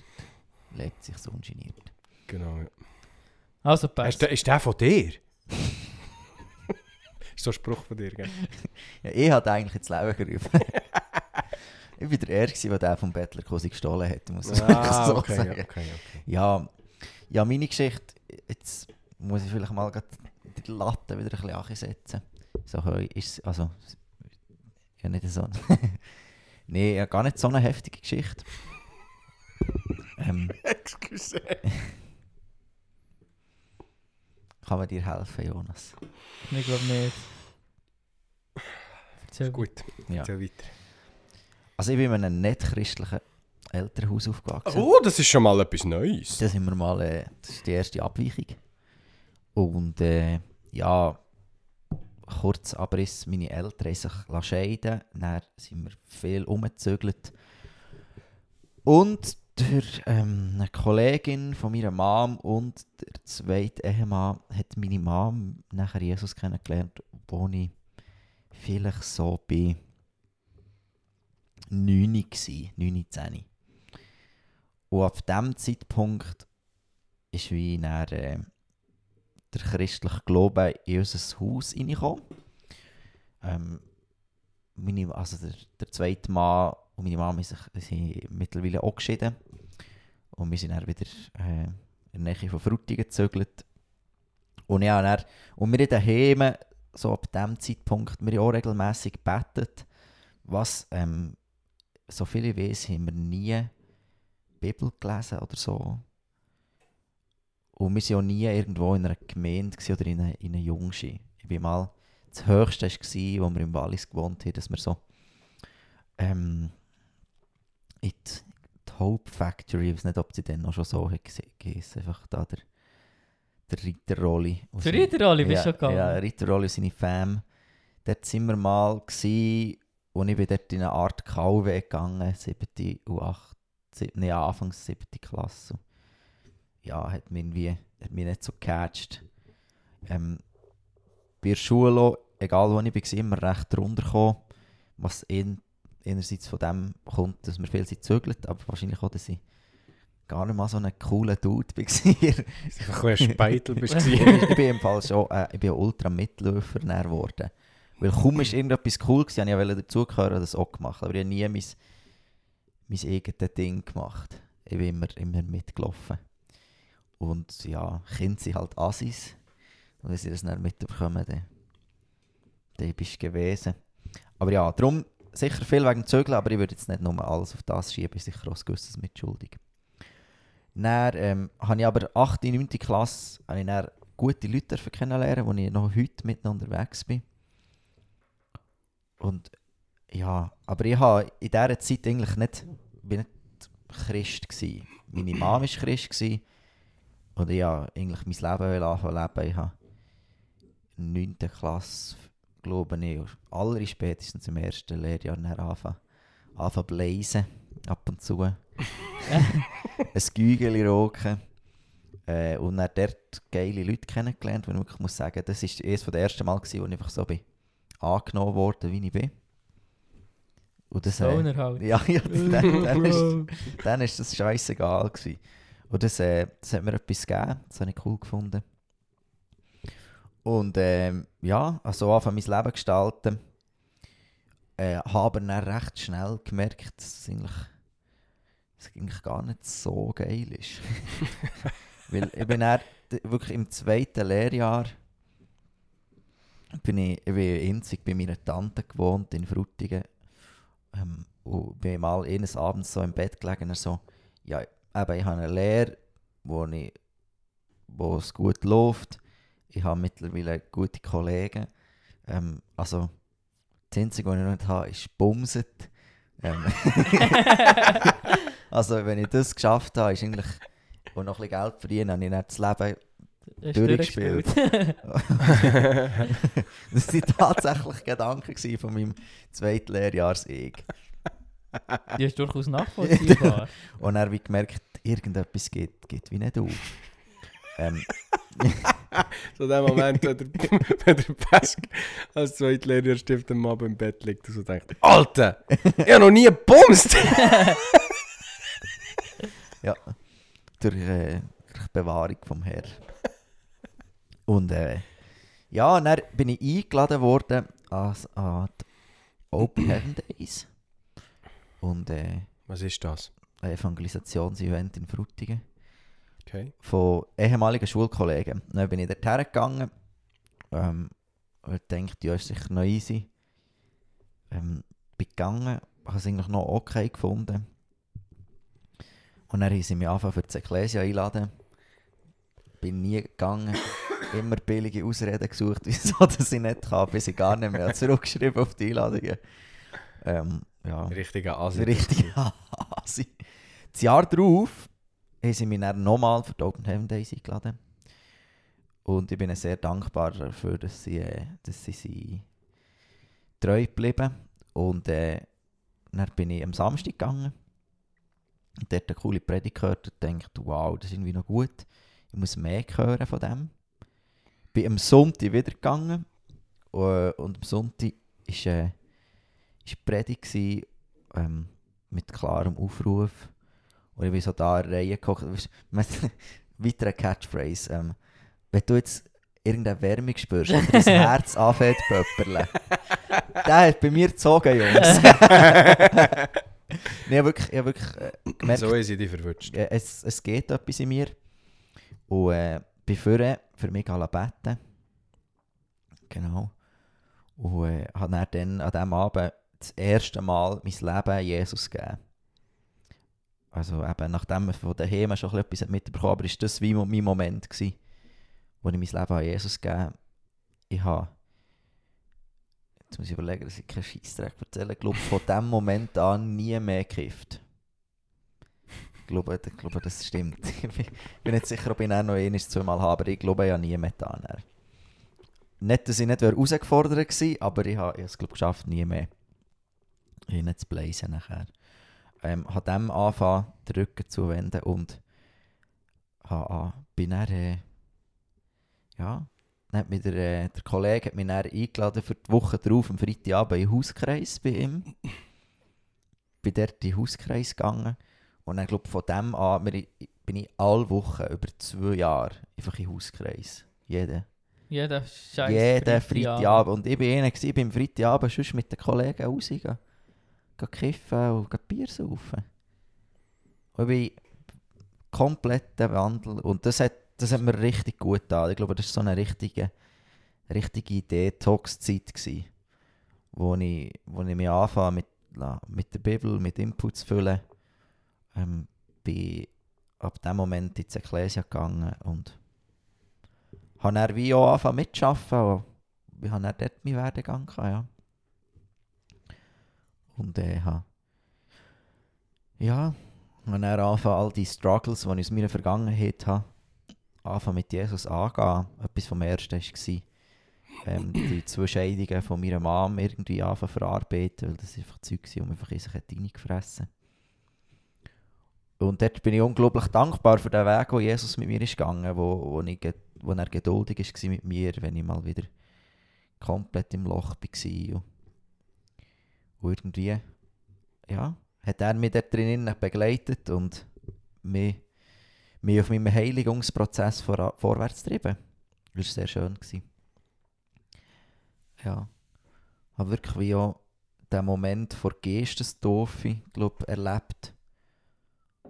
Speaker 3: lebt sich so ungeniert.
Speaker 1: Genau, ja.
Speaker 2: Also
Speaker 1: Ist,
Speaker 2: passt.
Speaker 1: der, ist der von dir? ist so ein Spruch von dir, gell?
Speaker 3: Ja, ich hatte eigentlich ins Leben gerufen. ich war der Erste, der den vom Bettler quasi gestohlen hat, muss ich
Speaker 1: Ah,
Speaker 3: so
Speaker 1: okay,
Speaker 3: sagen.
Speaker 1: ja, okay, okay.
Speaker 3: Ja, ja, meine Geschichte, jetzt muss ich vielleicht mal grad die Latte wieder ein bisschen ansetzen. So ist also ja nicht so. nee, ja, gar nicht so eine heftige Geschichte. ähm,
Speaker 1: Excuse.
Speaker 3: kann man dir helfen, Jonas?
Speaker 2: Ich glaube nicht. Erzähl
Speaker 1: Gut,
Speaker 3: Ja.
Speaker 1: erzähl weiter.
Speaker 3: Also ich bin in einem nicht christlichen Elternhaus aufgewachsen.
Speaker 1: Oh, das ist schon mal etwas Neues.
Speaker 3: Da sind wir mal, äh, das ist die erste Abweichung. Und äh, ja, kurz Abriss, meine Eltern haben sich scheiden Dann sind wir viel umgezögert. Und durch ähm, eine Kollegin von meiner Mom und der zweite Ehemann hat meine Mom nachher Jesus kennengelernt, wo ich vielleicht so bei 9 war, 9, 10. Und ab diesem Zeitpunkt ist wie dann, äh, der christliche Glaube in unser Haus reingekommen. Ähm, also der, der zweite Mann und meine Mama sind, sind mittlerweile auch geschieden. Und wir sind dann wieder äh, in der Nähe von Frutigen gezögert. Und ja, dann, und wir daheim, so ab diesem Zeitpunkt, wir haben auch regelmässig gebetet. Was, ähm, so viele weiss, haben wir nie Bibel gelesen oder so. Und wir waren auch nie irgendwo in einer Gemeinde oder in einer, in einer Jungschi. Ich war mal, das Höchste war, wo wir im Wallis gewohnt haben, dass wir so ähm, in die, die Hope Factory, ich weiß nicht, ob sie dann noch schon so geheißen, einfach da der, der Ritterrolli.
Speaker 2: Der Ritterrolli bist
Speaker 3: ja,
Speaker 2: du schon gegangen?
Speaker 3: Ja, Ritterrolli und seine Fam. Dort sind wir mal und ich bin dort in eine Art Kauweg gegangen, 7. und 8. sieb- Nee, Anfangs 7. Klasse. Ja, hat mich irgendwie hat mich nicht so gecatcht. Ähm, bei der Schule, egal wo ich war, immer recht runtergekommen. Was in, einerseits von dem kommt, dass wir viel sind gezögert, aber wahrscheinlich auch, dass ich gar nicht mal so ein cooler Dude war.
Speaker 1: Einfach ein Speitel bist du.
Speaker 3: ich bin im Fall schon äh, ich bin ein Ultra-Mitläufer näher geworden. Weil kaum ist irgendetwas cool gewesen, ich wollte dazugehören und das auch gemacht. Aber ich habe nie mein, mein eigenes Ding gemacht. Ich bin immer, immer mitgelaufen. Und ja, Kinder sind halt Assis. Und wenn sie das dann mitbekommen, dann, dann bist du gewesen. Aber ja, darum sicher viel wegen Zögeln, aber ich würde jetzt nicht nur alles auf das schieben, bin sicher auch ein gewisses mitschuldig. Dann ähm, habe ich aber 8. und 9. Klasse ich dann gute Leute kennenlernen, wo ich noch heute mit ihnen unterwegs bin. Und ja, aber ich habe in dieser Zeit eigentlich nicht, bin nicht Christ gsi. Meine Mama war Christ gsi ich wollte eigentlich mein Leben anfangen leben. Ich habe in der 9. Klasse, glaube ich, aller spätestens im ersten Lehrjahr anfangen, anfangen blazen, ab und zu. ein Gügeli roken. Äh, und dann dort geile Leute kennengelernt, wo ich wirklich muss sagen, das war eines der ersten Mal, gewesen, wo ich einfach so bin angenommen worden, wie ich bin. Und das, äh,
Speaker 2: halt.
Speaker 3: ja, ja, dann, dann, ist, dann ist das scheißegal gewesen. Und das, äh, das hat mir etwas gegeben, das habe ich cool gefunden. Und ähm, ja, also anfangen mein Leben gestalten. Äh, habe dann recht schnell gemerkt, dass es eigentlich, dass es eigentlich gar nicht so geil ist. Weil ich bin dann wirklich im zweiten Lehrjahr bin ich, ich bin einzig bei meiner Tante gewohnt in Frutigen. Ähm, und bin mal eines Abends so im Bett gelegen und so, ja, eben, ich habe eine Lehre, wo, ich, wo es gut läuft. Ich habe mittlerweile gute Kollegen. Ähm, also, das Einzige, was ich noch nicht habe, ist Bumset. Ähm, also, wenn ich das geschafft habe, ist eigentlich, und noch ein bisschen Geld verdienen, habe ich dann das Leben durchgespielt. das waren tatsächlich Gedanken von meinem zweiten Lehrjahrs-Ich.
Speaker 2: Die ist durchaus nachvollziehbar.
Speaker 3: Und habe ich gemerkt, irgendetwas geht, geht wie nicht auf. ähm,
Speaker 1: So der Moment, wenn der, wenn der Pesk als Zweitlehrerstift am Abend im Bett liegt und so denkt, Alter, ich habe noch nie gebumst!
Speaker 3: ja, durch, äh, durch Bewahrung vom Herr. Und äh, ja, dann bin ich eingeladen worden an, an die Open Heaven Days. Und äh,
Speaker 1: Was ist das?
Speaker 3: ein Evangelisationsevent in Frutigen.
Speaker 1: Okay.
Speaker 3: von ehemaligen Schulkollegen. Dann bin ich dort hergegangen ähm, und dachte, ja, ist sicher noch easy. Ähm, bin gegangen, habe es eigentlich noch okay gefunden. Und dann haben sie mich angefangen für die Ecclesia einladen. Bin nie gegangen, immer billige Ausreden gesucht, wieso dass ich nicht kann, bis ich gar nicht mehr zurückgeschrieben auf die Einladungen. Ähm, ja.
Speaker 1: Richtiger Asi.
Speaker 3: Richtig Asi. das Jahr darauf haben sie mich dann nochmal für die Open Heaven Days eingeladen. Und ich bin sehr dankbar dafür, dass sie, äh, dass sie, sie treu geblieben Und äh, dann bin ich am Samstag gegangen und dort eine coole Predigt gehört und dachte, wow, das ist irgendwie noch gut. Ich muss mehr hören von dem. Bin am Sonntag wieder gegangen äh, und am Sonntag war äh, ist die Predigt gewesen, ähm, mit klarem Aufruf. Und ich bin so da in Reihe gekocht. Weiter eine Catchphrase. Ähm, wenn du jetzt irgendeine Wärme spürst und dein Herz anfängt zu pöpperle, der hat bei mir gezogen, Jungs. nee, ich habe wirklich, ich habe wirklich äh, gemerkt,
Speaker 1: So ist sie die verwünscht.
Speaker 3: ja, es, es geht etwas in mir. Und äh, bin vorher für mich alle beten. Genau. Und äh, habe dann an diesem Abend das erste Mal mein Leben Jesus gegeben. Also eben, nachdem man von daheim schon etwas mitbekommen aber ist das wie mein Moment gewesen, wo ich mein Leben an Jesus gegeben habe. Ich habe, jetzt muss ich überlegen, dass ich keinen Scheissdreck erzähle, ich glaube von diesem Moment an nie mehr gekifft. Ich glaube, ich glaube, das stimmt. Ich bin nicht sicher, ob ich noch ein, zweimal habe, aber ich glaube, habe nie mehr dann. Nicht, dass ich nicht herausgefordert war, aber ich habe, ich habe es glaube geschafft, nie mehr hin zu blazen nachher. Ähm, habe dem angefangen, den Rücken zu wenden und habe, bin dann, äh, ja, dann hat mich der, äh, der Kollege hat mich dann eingeladen für die Woche drauf, am Freitagabend, in den Hauskreis bei ihm. Bin dort in den Hauskreis gegangen und dann, glaube von dem an wir, bin ich alle Wochen über zwei Jahre einfach in den Hauskreis. Jeden.
Speaker 2: Jeder Scheiß.
Speaker 3: Jeden Freitagabend. Und ich war einer, ich bin am Freitagabend sonst mit den Kollegen rausgegangen. Kiffen und Bier saufen. Und ich bin komplett der Wandel. Und das hat, das hat mir richtig gut getan. Ich glaube, das war so eine richtige, richtige Detox-Zeit, wo ich, wo ich mich anfange mit, mit der Bibel, mit Inputs zu füllen. Ähm, bin ab dem Moment ins Ekklesia gegangen und habe dann wie auch angefangen mitzuarbeiten. Ich habe dann dort meinen Werdegang gehabt, ja. Und äh, ja, habe dann angefangen, all die Struggles, die ich aus meiner Vergangenheit habe, anfangen mit Jesus angehen. Etwas vom Ersten war, ähm, die zwei Scheidungen von meiner Mom irgendwie anfangen verarbeiten, weil das einfach Zeug war, die einfach in sich hat reingefressen Und dort bin ich unglaublich dankbar für den Weg, wo Jesus mit mir ist gegangen, wo, wo, wo er geduldig war mit mir, wenn ich mal wieder komplett im Loch war. Und, irgendwie, ja, hat er mich dort drinnen begleitet und mich, mich auf meinem Heiligungsprozess vor, vorwärts getrieben. Das war sehr schön. Gewesen. Ja, habe wirklich wie auch den Moment vor Geestestaufe, glaube erlebt,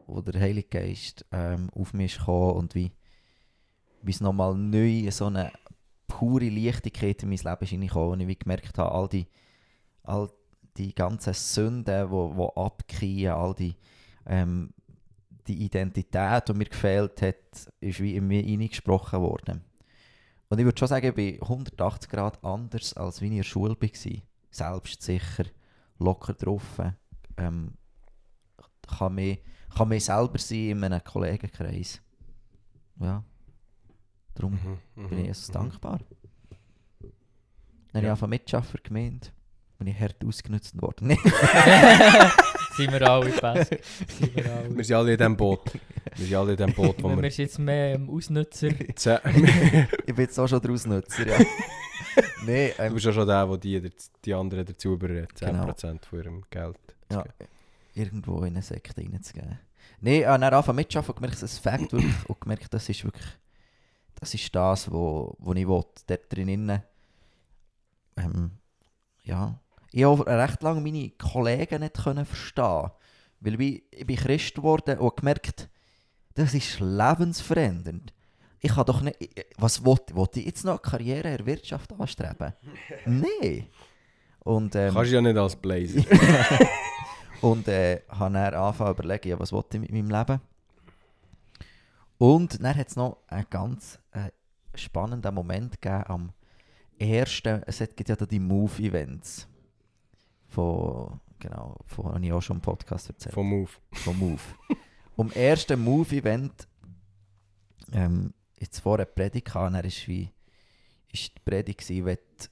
Speaker 3: wo der Heilige Geist ähm, auf mich gekommen und wie, wie es nochmal neu so eine pure Leichtigkeit in mein Leben ist und ich wie gemerkt habe, all die, all die ganzen Sünden, die wo, wo abkehren, all die, ähm, die Identität, die mir gefehlt hat, ist wie in mir reingesprochen worden. Und ich würde schon sagen, ich bin 180 Grad anders, als wie ich in der Schule war. Selbstsicher, locker drauf, ähm, kann mich kann mich selber sein in einem Kollegenkreis. Ja. Darum
Speaker 1: Mhm,
Speaker 3: bin ich
Speaker 1: mhm,
Speaker 3: Jesus
Speaker 1: mhm.
Speaker 3: dankbar. Dann habe ich
Speaker 1: Ja.
Speaker 3: angefangen mitzuarbeiten gemeint, bin ich hart ausgenutzt worden.
Speaker 2: Sind wir alle besser. Sind wir alle.
Speaker 1: Wir sind alle in diesem Boot. Wir sind alle in diesem Boot, wo
Speaker 2: wir
Speaker 1: wir...
Speaker 2: sind jetzt mehr im Ausnutzer.
Speaker 1: Zehn-
Speaker 3: ich bin jetzt auch schon der Ausnutzer, ja. nee,
Speaker 1: Du
Speaker 3: ähm,
Speaker 1: bist ja schon der, der die, die anderen dazu überredet. 10%
Speaker 3: Genau.
Speaker 1: von ihrem Geld.
Speaker 3: ja, irgendwo in eine Sekte reinzugehen. Nee, ich habe dann angefangen mitzuarbeiten und gemerkt, das Fakt wirklich, und gemerkt, das ist wirklich, das ist das, wo, wo ich will. Dort drinnen, ähm, ja, ich habe auch recht lange meine Kollegen nicht können verstehen weil wie, ich bin Christ geworden und gemerkt, das ist lebensverändernd. Ich kann doch nicht, ich- was wollte wollte ich jetzt noch eine Karriere in der Wirtschaft anstreben? Nein. Und, ähm,
Speaker 1: Kannst du ja nicht als Blazer.
Speaker 3: und äh, habe dann angefangen zu überlegen, ja, was wollte ich mit meinem Leben. Und dann hat es noch einen ganz äh, spannenden Moment gegeben am ersten, es hat- gibt ja da die Move-Events. Von, genau, von, habe ich auch schon im Podcast erzählt.
Speaker 1: Vom Move.
Speaker 3: Von Move. um ersten Move-Event ähm, jetzt vor einer Predigt dann ist wie ist die Predigt gewesen, wenn, du-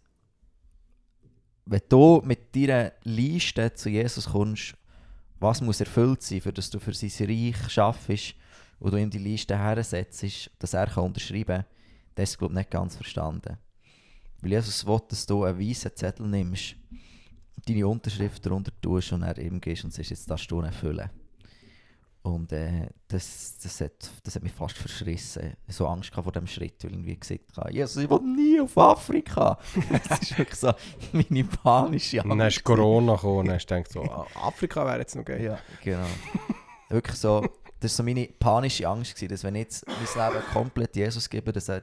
Speaker 3: wenn du mit deiner Liste zu Jesus kommst, was muss erfüllt sein, für dass du für sein Reich schaffst und du ihm die Liste hersetzt, dass er kann unterschreiben kann, das ist glaube ich nicht ganz verstanden. Weil Jesus will, dass du einen weißen Zettel nimmst, deine Unterschrift darunter tust und er ihm gehst und sagst, jetzt darfst du erfüllen. Und äh, das, das, hat, das hat mich fast verschrissen. Ich so Angst vor dem Schritt, weil ich irgendwie gesagt habe, Jesus, ich will nie auf Afrika. das ist wirklich so meine panische
Speaker 1: Und dann ist
Speaker 3: Angst.
Speaker 1: Corona gekommen und dann hast du gedacht, so, ah, Afrika wäre jetzt noch geil.
Speaker 3: Ja, genau. Wirklich so, das war so meine panische Angst, gewesen, dass wenn ich jetzt mein Leben komplett Jesus gebe, dass er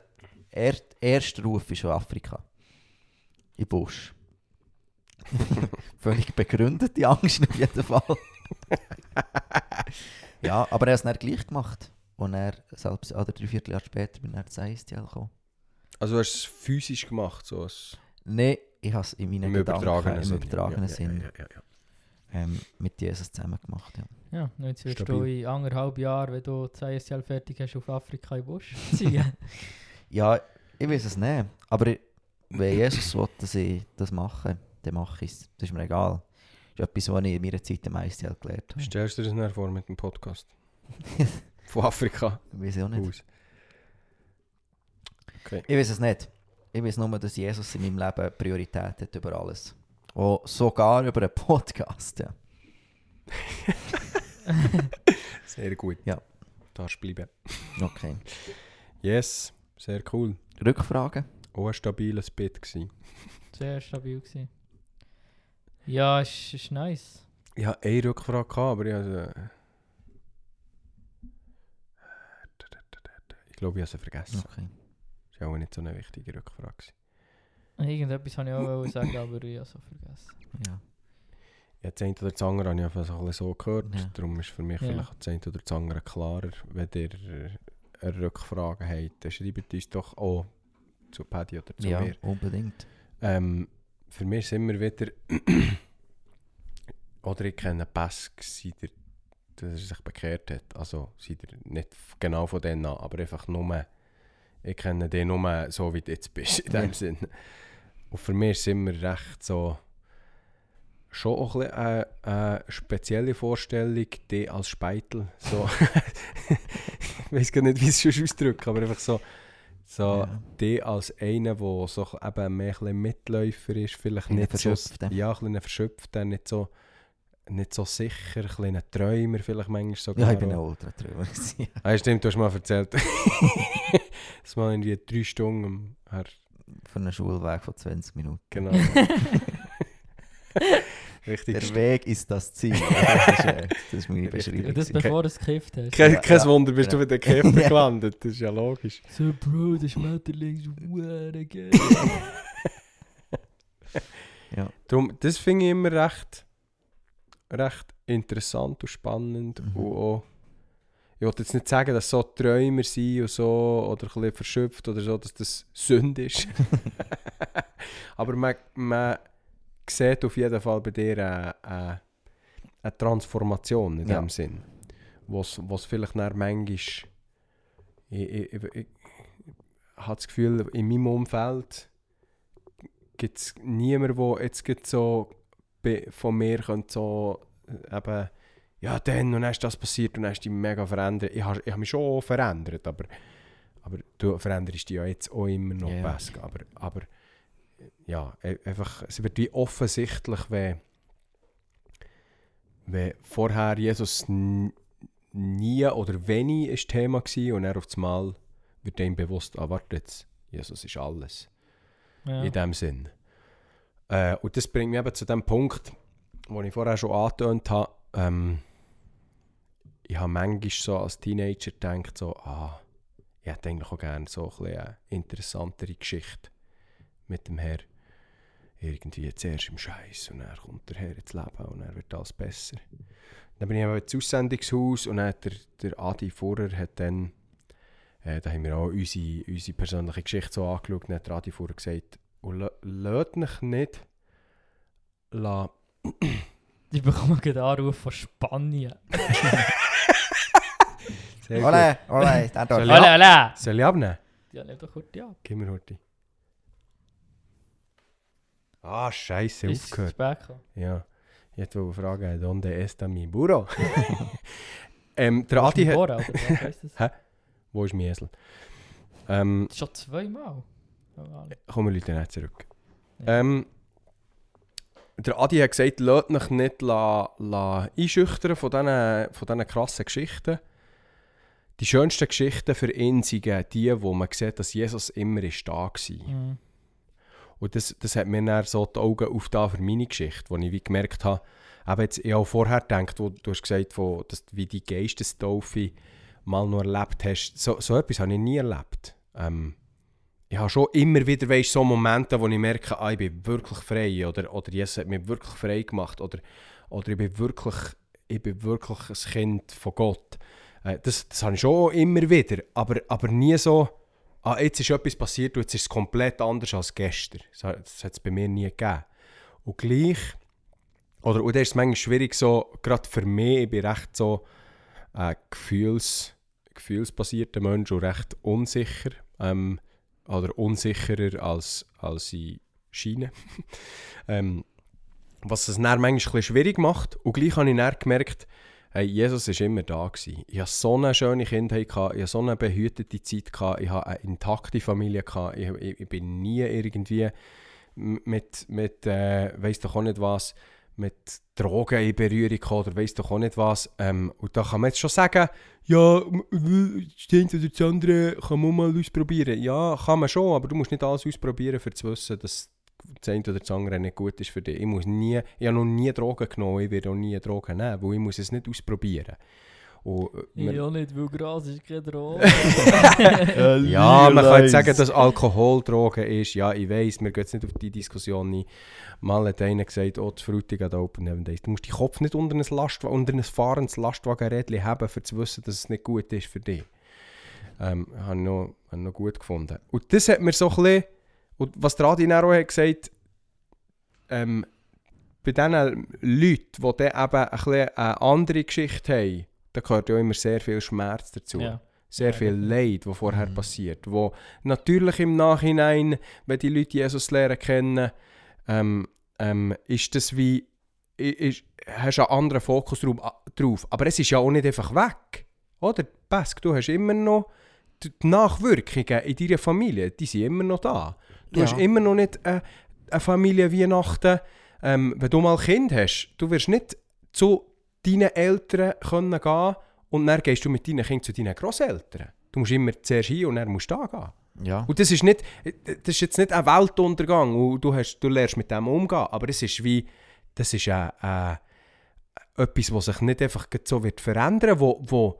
Speaker 3: er, erster Ruf ist von Afrika. In Busch. Völlig begründete Angst auf jeden Fall. ja, aber er hat es dann gleich gemacht. Und er, selbst oder drei Vierteljahr später, bin er zu ISTL gekommen.
Speaker 1: Also du hast es physisch gemacht, so
Speaker 3: Nein, ich habe es in meinen
Speaker 1: im
Speaker 3: Gedanken,
Speaker 1: übertragenen
Speaker 3: im
Speaker 1: Sinn.
Speaker 3: übertragenen
Speaker 1: ja,
Speaker 3: Sinn
Speaker 1: Ja, ja.
Speaker 3: Ähm, mit Jesus zusammen gemacht. Ja.
Speaker 2: Ja, jetzt wirst
Speaker 1: Stabil.
Speaker 2: du in anderthalb Jahren, wenn du das ISL fertig hast, auf Afrika im Busch ziehen.
Speaker 3: Ja, ich weiß es nicht. Aber wenn Jesus will, dass ich das mache, dann mache ich es. Das ist mir egal. Das ist etwas, was ich in meiner Zeit am meisten gelernt habe.
Speaker 1: Stellst du dir das nachher vor mit dem Podcast? Von Afrika
Speaker 3: Ich weiß auch nicht.
Speaker 1: aus. Okay.
Speaker 3: Ich weiß es nicht. Ich weiß nur, dass Jesus in meinem Leben Priorität hat über alles. Und sogar über einen Podcast. Ja.
Speaker 1: Sehr gut.
Speaker 3: Ja.
Speaker 1: Darfst bleiben.
Speaker 3: Okay.
Speaker 1: Yes, sehr cool.
Speaker 3: Rückfragen?
Speaker 1: Auch ein stabiles Bit gewesen.
Speaker 2: Sehr stabil gewesen. Ja, ist, ist nice.
Speaker 1: Ich hatte eine Rückfrage, gehabt, aber ich habe sie... Ich glaube, ich habe sie vergessen.
Speaker 3: Okay.
Speaker 1: Das war auch nicht so eine wichtige Rückfrage.
Speaker 2: Irgendetwas wollte ich auch sagen, aber ich habe so vergessen.
Speaker 3: Ja.
Speaker 1: Ja, das eine oder das andere habe ich einfach so, ein bisschen so gehört.
Speaker 3: Ja.
Speaker 1: Darum ist für mich
Speaker 2: Ja.
Speaker 1: vielleicht das eine oder das andere klarer. Wenn ihr äh, eine Rückfrage habt, dann schreibt uns doch auch zu Paddy oder zu
Speaker 3: ja,
Speaker 1: mir.
Speaker 3: unbedingt.
Speaker 1: Ähm, für mich ist immer wieder... oder ich kenne Pass, seit er, sich bekehrt hat. Also seit er nicht genau von denen an, aber einfach nur... Ich kenne den nur so, wie du jetzt bist, in dem
Speaker 3: Ja.
Speaker 1: Sinn. Und für mich ist es immer recht so... Schon auch ein bisschen eine, eine spezielle Vorstellung, die als Speitel. So. ich weiß gar nicht, wie ich es schon ausdrücke, aber einfach so... So,
Speaker 3: Ja.
Speaker 1: die als einer, der so eben mehr ein Mitläufer ist, vielleicht
Speaker 3: Ein
Speaker 1: nicht so, ja, ein bisschen verschöpfter, nicht so, nicht so sicher, ein bisschen Träumer vielleicht manchmal sogar.
Speaker 3: Ja, ich bin ein. Ultra-Träumer. gewesen.
Speaker 1: Ah, stimmt, du hast mal erzählt, dass man in die drei Stunden am-
Speaker 3: Für einen Schulweg von 20 Minuten.
Speaker 1: genau. Richtig.
Speaker 3: Der Weg ist das Ziel. das, ist, äh, das ist meine. Beschreibung.
Speaker 2: Und das bevor du es gekifft hast.
Speaker 1: Kein,
Speaker 3: Ja,
Speaker 1: kein
Speaker 3: ja.
Speaker 1: Wunder, bist du
Speaker 3: Ja.
Speaker 1: mit den Käfer
Speaker 3: Ja.
Speaker 1: gelandet, das ist ja logisch.
Speaker 2: So, Bro, der Schmetterling ist hure geil.
Speaker 1: Darum, das finde ich immer recht, recht interessant und spannend.
Speaker 3: Mhm.
Speaker 1: Und auch, ich will jetzt nicht sagen, dass so Träumer sind und so, oder ein bisschen verschöpft oder so, dass das Sünde ist. Aber man, man sieht auf jeden Fall bei dir eine, eine, eine Transformation in
Speaker 3: Ja.
Speaker 1: dem Sinn. Was was vielleicht nach manchmal. Ich, ich, ich, ich habe das Gefühl, in meinem Umfeld gibt es niemanden, der jetzt so von mir könnte so äh, eben ja dann und dann ist das passiert und dann ist die mega verändert. Ich habe ich hab mich schon verändert, aber, aber du veränderst dich ja jetzt auch immer noch
Speaker 3: ja.
Speaker 1: besser. Aber, aber ja, e- einfach, es wird wie offensichtlich, wenn, wenn vorher Jesus nie oder wenig ist Thema war und er auf einmal wird ihm bewusst, ah warte jetzt, Jesus ist alles
Speaker 2: Ja.
Speaker 1: in dem Sinn. Äh, und das bringt mich eben zu dem Punkt, den ich vorher schon angetönt habe. Ähm, ich habe manchmal so als Teenager gedacht, so, ah, ich hätte eigentlich auch gerne so eine interessantere Geschichte mit dem Herr. Irgendwie zuerst im Scheiß und dann kommt der Herr ins Leben und dann wird alles besser. Dann bin ich eben ins Aussendungshaus und dann hat der, der Adi Vorer hat dann äh, da haben wir auch unsere, unsere persönliche Geschichte so angeschaut und hat der Adi vorher gesagt, und lasst mich nicht la
Speaker 2: Ich bekomme gerade einen Anruf von Spanien.
Speaker 1: Sehr gut.
Speaker 3: Ole, ole, der
Speaker 1: Soll
Speaker 3: dort.
Speaker 1: ich- abnehmen?
Speaker 2: Ja, nimm doch kurz ja.
Speaker 1: Gib mir Horti. Ah, scheiße,
Speaker 2: Ist
Speaker 1: aufgehört. Ja. Ich wollte fragen, ¿dónde está mi burro? ähm, der Adi hat... Hä? Wo ist mein Esel? Ähm,
Speaker 2: Schon zweimal.
Speaker 1: Kommen Leute nicht zurück.
Speaker 2: Ja.
Speaker 1: Ähm, der Adi hat gesagt, lasst euch nicht la, la einschüchtern von diesen, von diesen krassen Geschichten. Die schönsten Geschichten für ihn sind die, wo man sieht, dass Jesus immer ist da war.
Speaker 2: Mhm.
Speaker 1: Und das, das hat mir dann so die Augen aufgetan für meine Geschichte, wo ich wie gemerkt habe, eben jetzt, ich habe vorher gedacht, wo du hast gesagt, wo, dass wie die Geistestaufe mal noch erlebt hast. So, so etwas habe ich nie erlebt. Ähm, ich habe schon immer wieder weißt, so Momente, wo ich merke, ah, ich bin wirklich frei oder, oder Jesus hat mich wirklich frei gemacht oder, oder ich, bin wirklich, ich bin wirklich ein Kind von Gott. Äh, das, das habe ich schon immer wieder, aber, aber nie so, ah, jetzt ist etwas passiert und jetzt ist es komplett anders als gestern. Das, hat- es bei mir nie gegeben. Und gleich, oder und dann ist es manchmal schwierig, so, gerade für mich, ich bin recht so ein Gefühls, gefühlsbasierter Mensch und recht unsicher. Ähm, oder unsicherer als, als ich scheine. ähm, was es dann manchmal ein schwierig macht. Und gleich habe ich dann gemerkt, hey, Jesus war immer da. Gewesen. Ich hatte so eine schöne Kindheit, ich hatte so eine behütete Zeit, ich hatte eine intakte Familie, ich, ich, ich bin nie irgendwie mit, mit äh, weiss doch auch nicht was, mit Drogen in Berührung gekommen oder weiss doch auch nicht was. Ähm, und da kann man jetzt schon sagen, ja, das eine oder das andere kann man mal ausprobieren. Ja, kann man schon, aber du musst nicht alles ausprobieren, um zu wissen, dass das eine oder das andere nicht gut ist für dich. Ich, muss nie, ich habe noch nie Drogen genommen, ich werde auch nie Drogen nehmen, weil ich muss es nicht ausprobieren. Und, äh, wir-
Speaker 2: Ja, nicht, weil Gras ist keine Droge.
Speaker 1: ja, man kann jetzt sagen, dass Alkohol Drogen ist. Ja, ich weiß, wir gehen jetzt nicht auf die Diskussion ein. Mal hat einer gesagt, oh, das Frutig hat Open Heaven Days. Du musst deinen Kopf nicht unter ein, Lastwa unter ein fahrendes Lastwagenrädchen haben, um zu wissen, dass es nicht gut ist für dich. Ähm, habe ich noch, habe ich noch gut gefunden. Und das hat mir so ein bisschen, und was der Adi auch hat gesagt, ähm, bei diesen Leuten, die dann eben ein bisschen eine andere Geschichte haben, da gehört ja immer sehr viel Schmerz dazu
Speaker 2: ja.
Speaker 1: sehr viel. Leid, das vorher
Speaker 3: Mhm.
Speaker 1: passiert. Wo natürlich im Nachhinein, wenn die Leute Jesus lernen kennen, ähm, ähm, ist das wie, ist, hast du einen anderen Fokus drauf. Aber es ist ja auch nicht einfach weg. Oder? Pesk, du hast immer noch die Nachwirkungen in deiner Familie, die sind immer noch da. Du
Speaker 3: Ja.
Speaker 1: hast immer noch nicht äh, eine Familie Weihnachten. Ähm, wenn du mal ein Kind hast, du wirst nicht zu deinen Eltern können gehen und dann gehst du mit deinen Kindern zu deinen Großeltern. Du musst immer zuerst hin und dann musst du da gehen.
Speaker 3: Ja.
Speaker 1: Und das ist, nicht, das ist jetzt nicht ein Weltuntergang und du, hast, du lernst mit dem umgehen, aber es ist wie, das ist ein, ein, etwas, was sich nicht einfach so wird verändern wo, wo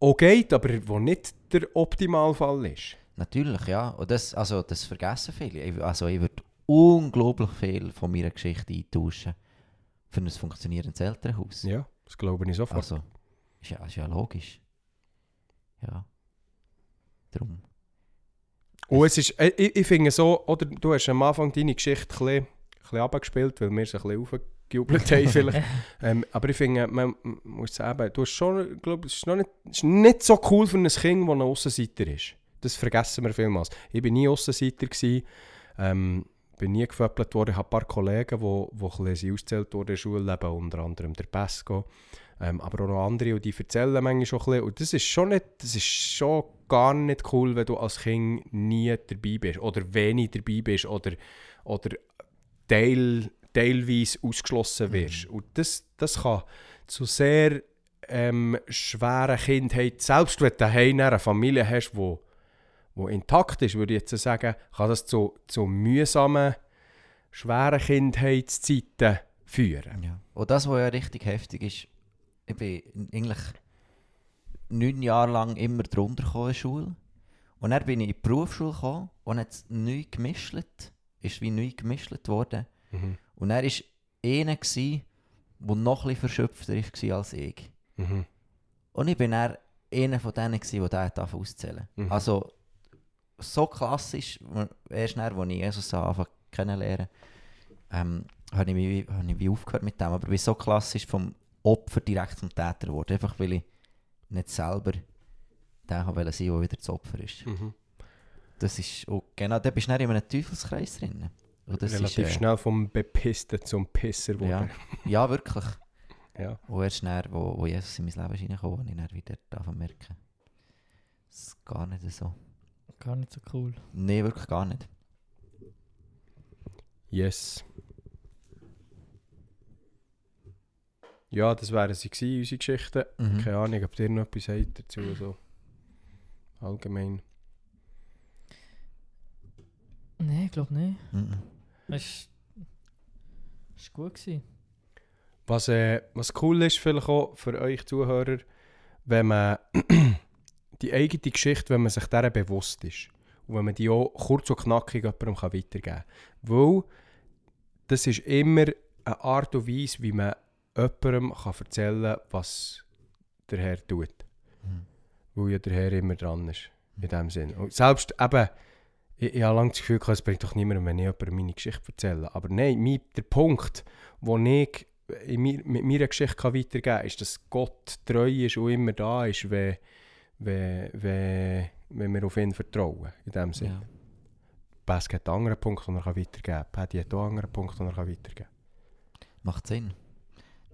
Speaker 1: auch geht, aber wo nicht der Optimalfall ist.
Speaker 3: Natürlich, ja. Und das, also, das vergessen viele. Also, ich würde unglaublich viel von meiner Geschichte eintauschen für ein funktionierendes Elternhaus.
Speaker 1: Ja, das glaube ich sofort.
Speaker 3: Also, ist ja, ist ja logisch. Ja. Darum.
Speaker 1: Und es ist, äh, ich, ich finde so, oder du hast am Anfang deine Geschichte ein bisschen, ein bisschen runtergespielt, weil wir es ein bisschen aufgejubelt haben vielleicht. ähm, aber ich finde, man muss sagen, du hast schon, glaube, es ist, noch nicht, es ist nicht so cool für ein Kind, das ein Aussenseiter ist. Das vergessen wir vielmals. Ich war nie Aussenseiter. Gewesen, ähm, bin nie geföppelt worden. Ich habe ein paar Kollegen, die, die ein bisschen ausgezählt wurden in der Schule, eben unter anderem der Pesco. Ähm, aber auch noch andere, und die erzählen manchmal schon ein bisschen. Und das ist schon nicht, das ist schon gar nicht cool, wenn du als Kind nie dabei bist oder wenig dabei bist oder, oder teil, teilweise ausgeschlossen wirst. Und das, das kann zu sehr ähm, schweren Kindheit, selbst wenn du daheim eine Familie hast, die wo intakt ist, würde ich jetzt sagen, kann das zu, zu mühsamen, schweren Kindheitszeiten führen.
Speaker 3: Ja. Und das, was ja richtig heftig ist, ich bin eigentlich neun Jahre lang immer drunter gekommen in der Schule. Und dann bin ich in die Berufsschule gekommen und hat neu gemischt. Ist wie neu gemischt worden.
Speaker 1: Mhm.
Speaker 3: Und er war einer, gewesen, der noch etwas verschöpfter war als ich.
Speaker 1: Mhm.
Speaker 3: Und ich bin dann einer von denen, gewesen, der diesen auszählen
Speaker 1: Mhm.
Speaker 3: Also, so klassisch, erst dann, als ich Jesus anfangen kennenlernen, ähm, habe ich, wie- habe ich wie aufgehört mit dem. Aber bin so klassisch vom Opfer direkt zum Täter geworden. Einfach weil ich nicht selber der sein, der wieder das Opfer ist.
Speaker 1: Mhm.
Speaker 3: Das ist auch, genau, da bist du dann in einem Teufelskreis drin.
Speaker 1: Relativ
Speaker 3: ist, äh,
Speaker 1: schnell vom Bepissten zum Pisser
Speaker 3: Ja,
Speaker 1: wurde.
Speaker 3: ja, wirklich.
Speaker 1: Ja.
Speaker 3: Und erst dann, wo, wo Jesus in mein Leben ist reingekommen, habe ich dann wieder davon merken. Das ist gar nicht so.
Speaker 2: Gar nicht so cool.
Speaker 3: Nein, wirklich gar nicht.
Speaker 1: Yes. Ja, das wären sie gewesen, unsere Geschichten.
Speaker 3: Mhm.
Speaker 1: Keine Ahnung, ob ihr noch etwas habt dazu. So. Allgemein.
Speaker 2: Nein, ich glaube nicht.
Speaker 3: Mhm.
Speaker 2: Es war gut. Gewesen.
Speaker 1: Was, äh, was cool ist, vielleicht auch für euch Zuhörer, wenn man die eigene Geschichte, wenn man sich dieser bewusst ist. Und wenn man die auch kurz und knackig jemandem weitergeben kann. Weil das ist immer eine Art und Weise, wie man jemandem kann erzählen kann, was der Herr tut.
Speaker 3: Mhm.
Speaker 1: Weil ja der Herr immer dran ist. In dem Sinn. Und selbst eben, ich, ich habe lange das Gefühl, gehabt, es bringt doch niemandem, wenn ich jemandem meine Geschichte erzähle. Aber nein, mein, der Punkt, wo ich in mir, mit meiner Geschichte kann weitergeben kann, ist, dass Gott treu ist und immer da ist, wenn, wenn, wenn, wenn wir auf ihn vertrauen. In dem Sinn.
Speaker 3: Ja.
Speaker 1: Bask hat einen anderen Punkt, den er kann weitergeben kann. Paddy hat auch einen anderen Punkt, den er kann weitergeben
Speaker 3: Macht Sinn.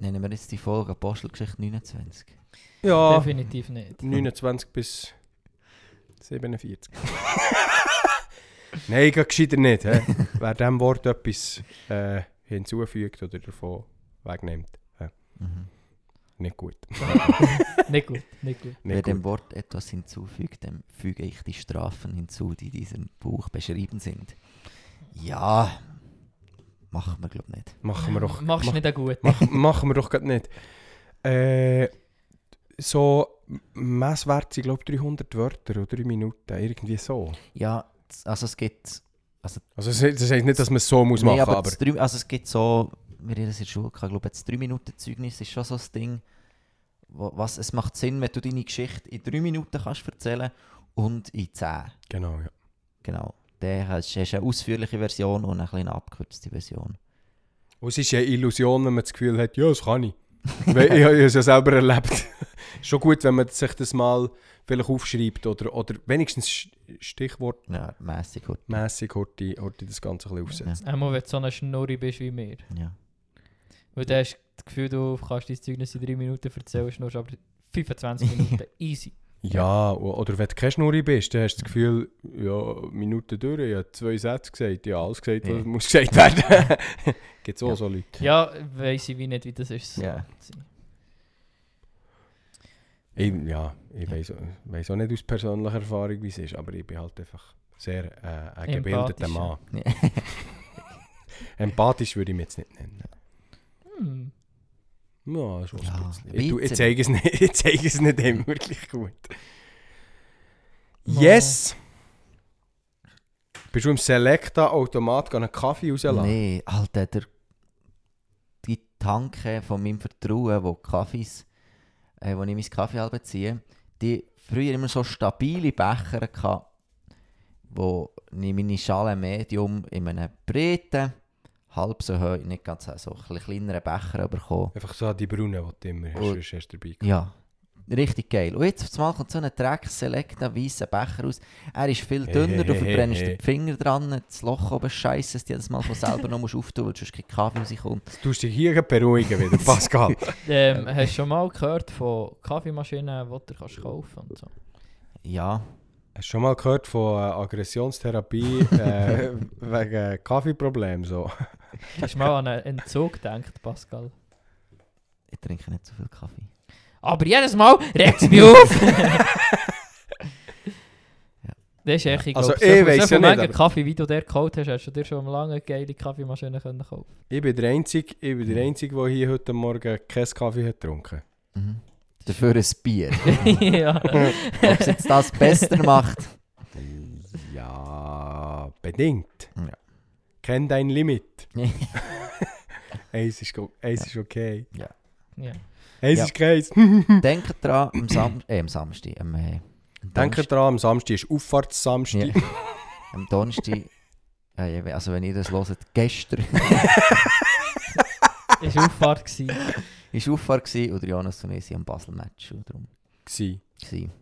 Speaker 3: Nennen wir jetzt die Folge Apostelgeschichte 29.
Speaker 1: kann. Ja,
Speaker 2: Definitiv nicht.
Speaker 1: 29 bis 47. Nein, geht gescheiter nicht. He? Wer diesem Wort etwas äh, hinzufügt oder davon wegnimmt,
Speaker 3: Mhm.
Speaker 1: nicht gut.
Speaker 2: nicht gut, nicht gut.
Speaker 3: Wer dem. Wort etwas hinzufügt, dem füge ich die Strafen hinzu, die in diesem Buch beschrieben sind. Ja, machen wir glaube nicht.
Speaker 1: Machen wir doch.
Speaker 2: Machst
Speaker 1: mach-
Speaker 2: nicht auch gut.
Speaker 1: Mach, machen wir doch gerade nicht. Äh, so Messwert sind, glaube ich, 300 Wörter oder 3 Minuten. Irgendwie so.
Speaker 3: Ja, also es gibt... Also,
Speaker 1: Also, das heisst nicht, dass man es so muss
Speaker 3: nee,
Speaker 1: machen
Speaker 3: aber,
Speaker 1: aber.
Speaker 3: das drei, also es gibt so, wir haben das in der Schule gehabt, ich glaube das 3-Minuten-Zeugnis ist schon so das Ding, was, es macht Sinn, wenn du deine Geschichte in 3 Minuten kannst erzählen und in 10.
Speaker 1: Genau, ja.
Speaker 3: Genau. Dann hast hast du eine ausführliche Version und eine kleine abgekürzte Version.
Speaker 1: Und es ist eine Illusion, wenn man das Gefühl hat, ja, das kann ich. Weil ich habe es ja selber erlebt. Schon gut, wenn man sich das mal vielleicht aufschreibt oder, oder wenigstens stichwortmässig
Speaker 3: Ja, mässig gut.
Speaker 1: Horti, Horti das Ganze ein bisschen aufsetzt.
Speaker 2: Einmal, wenn du so eine Schnurri bist wie mir.
Speaker 3: Ja.
Speaker 2: Weil du hast das Gefühl, du kannst dein Zeugnis in 3 Minuten erzählen, schnurst aber 25 Minuten. Easy.
Speaker 1: Ja, oder wenn du keine Schnurri bist, dann hast du das Gefühl, ja, Minuten durch, ich habe zwei Sätze gesagt, ja, alles gesagt, was
Speaker 3: Ja.
Speaker 1: muss gesagt werden. Gibt es auch
Speaker 3: Ja.
Speaker 1: so Leute.
Speaker 2: Ja, weiss ich wie nicht, wie das ist.
Speaker 3: Ja.
Speaker 1: Ich, ja, ich weiss, weiss auch nicht aus persönlicher Erfahrung, wie es ist, aber ich bin halt einfach sehr äh, ein gebildeter. Mann. Empathisch würde ich mich jetzt nicht nennen.
Speaker 2: Hm.
Speaker 1: Ja, schon
Speaker 3: Ja,
Speaker 1: ein
Speaker 3: ein
Speaker 1: Ich, zeige es nicht, ich zeige es nicht immer wirklich gut. Yes! Bist du im Selecta-Automat einen Kaffee rauslassen?
Speaker 3: Nee, Alter, der, die Tanke von meinem Vertrauen, wo Kaffees, äh, wo ich meinen Kaffee halb ziehe, die früher immer so stabile Becher hatte, wo ich meine Schale Medium in einem breiten, halb so hoch, nicht ganz so, so ein kleineren Becher bekommen.
Speaker 1: Einfach so die Brunnen, die du immer hast,
Speaker 3: Und-
Speaker 1: hast du dabei gehabt.
Speaker 3: Ja, richtig geil. Und jetzt auf einmal kommt so ein Dreck-Selecta weißer Becher raus. Er ist viel
Speaker 1: Hey,
Speaker 3: dünner, du
Speaker 1: hey, hey,
Speaker 3: verbrennst
Speaker 1: hey.
Speaker 3: den Finger dran, das Loch oben scheiße, dass du jedes Mal von selber noch musst auftun musst, weil sonst kein Kaffee rauskommt.
Speaker 1: Du tust dich hier beruhigen wieder, Pascal.
Speaker 2: Ähm, hast du schon mal gehört von Kaffeemaschinen, die du kannst kaufen und so?
Speaker 3: Ja,
Speaker 1: Hast du schon mal gehört von äh, Aggressionstherapie äh, wegen Kaffeeproblemen? So?
Speaker 2: Hast du mal an einen Entzug gedacht, Pascal?
Speaker 3: ich trinke nicht so viel Kaffee.
Speaker 2: Aber jedes Mal regt es mich auf! Das ist echt, ich
Speaker 1: Also,
Speaker 2: glaub,
Speaker 1: ich
Speaker 2: so,
Speaker 1: weiss
Speaker 2: so
Speaker 1: ja
Speaker 2: viel
Speaker 1: nicht,
Speaker 2: Menge
Speaker 1: aber-
Speaker 2: Kaffee, wie du der gekauft hast, hast du dir schon lange geile Kaffeemaschine können kaufen
Speaker 1: Ich bin der Einzige, ich bin der Einzige, der hier heute Morgen keinen Kaffee hat getrunken
Speaker 3: Mhm. Dafür ein Bier.
Speaker 2: ja.
Speaker 3: Ob es jetzt das besser macht.
Speaker 1: Ja, bedingt.
Speaker 3: Ja.
Speaker 1: Kenn dein Limit. Eins ist, eins ist okay.
Speaker 2: ja.
Speaker 1: Eins
Speaker 3: Ja.
Speaker 1: ist kreis.
Speaker 3: Denkt dran, am, Sam äh, am Samstag, am, äh, am
Speaker 1: Denke dran, am Samstag ist Auffahrtssamstag.
Speaker 3: Ja. am Donnerstag, äh, ja, also wenn ihr das hört, gestern
Speaker 2: Es war Auffahrt. gewesen.
Speaker 3: war Auffahrt gewesen, und der Jonas und ich sind am Basel-Match. und darum
Speaker 1: Gsi.
Speaker 3: gewesen.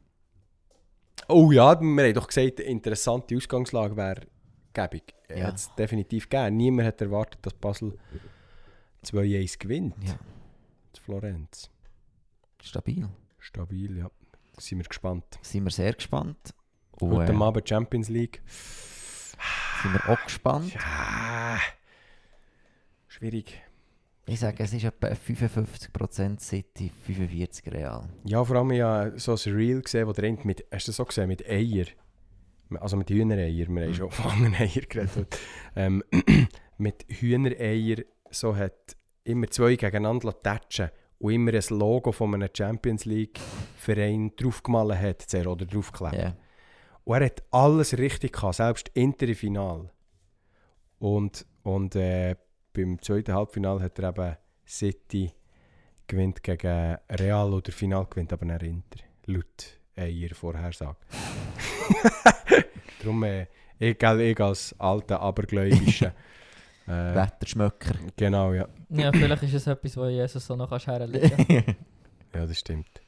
Speaker 1: Oh ja, wir haben doch gesagt, eine interessante Ausgangslage wäre gäbig.
Speaker 3: Ja.
Speaker 1: Hat es definitiv gegeben. Niemand hat erwartet, dass Basel 2-1 gewinnt.
Speaker 3: Ja.
Speaker 1: Zu Florenz.
Speaker 3: Stabil.
Speaker 1: Stabil, ja. Sind wir gespannt.
Speaker 3: Sind wir sehr gespannt. Und,
Speaker 1: Heute
Speaker 3: äh,
Speaker 1: Abend Champions League.
Speaker 3: sind wir auch gespannt.
Speaker 1: Ja. Schwierig.
Speaker 3: Ich sage, es ist etwa 55% City, 45% Real.
Speaker 1: Ja, vor allem ja so ein Reel gesehen, wo der eine mit, hast du das so gesehen, mit Eier, also mit Hühnereier, wir haben schon von anderen Eier geredet, ähm, mit Hühnereier so hat immer zwei gegeneinander tatschen und immer ein Logo von einem Champions League Verein draufgemalt hat, oder draufgeklebt.
Speaker 3: Ja.
Speaker 1: Und er hat alles richtig gehabt, selbst Inter im Final. Und, und äh, beim zweiten Halbfinal hat er eben City gewinnt gegen Real oder Final gewinnt aber nicht Inter. Laut Eier Vorhersage. Darum, äh, ich, gell, ich als alter Abergläubischer. äh,
Speaker 3: Wetterschmöcker.
Speaker 1: genau, ja.
Speaker 2: Ja, vielleicht ist es etwas, wo Jesus so noch herlegen kannst.
Speaker 1: Ja, das stimmt.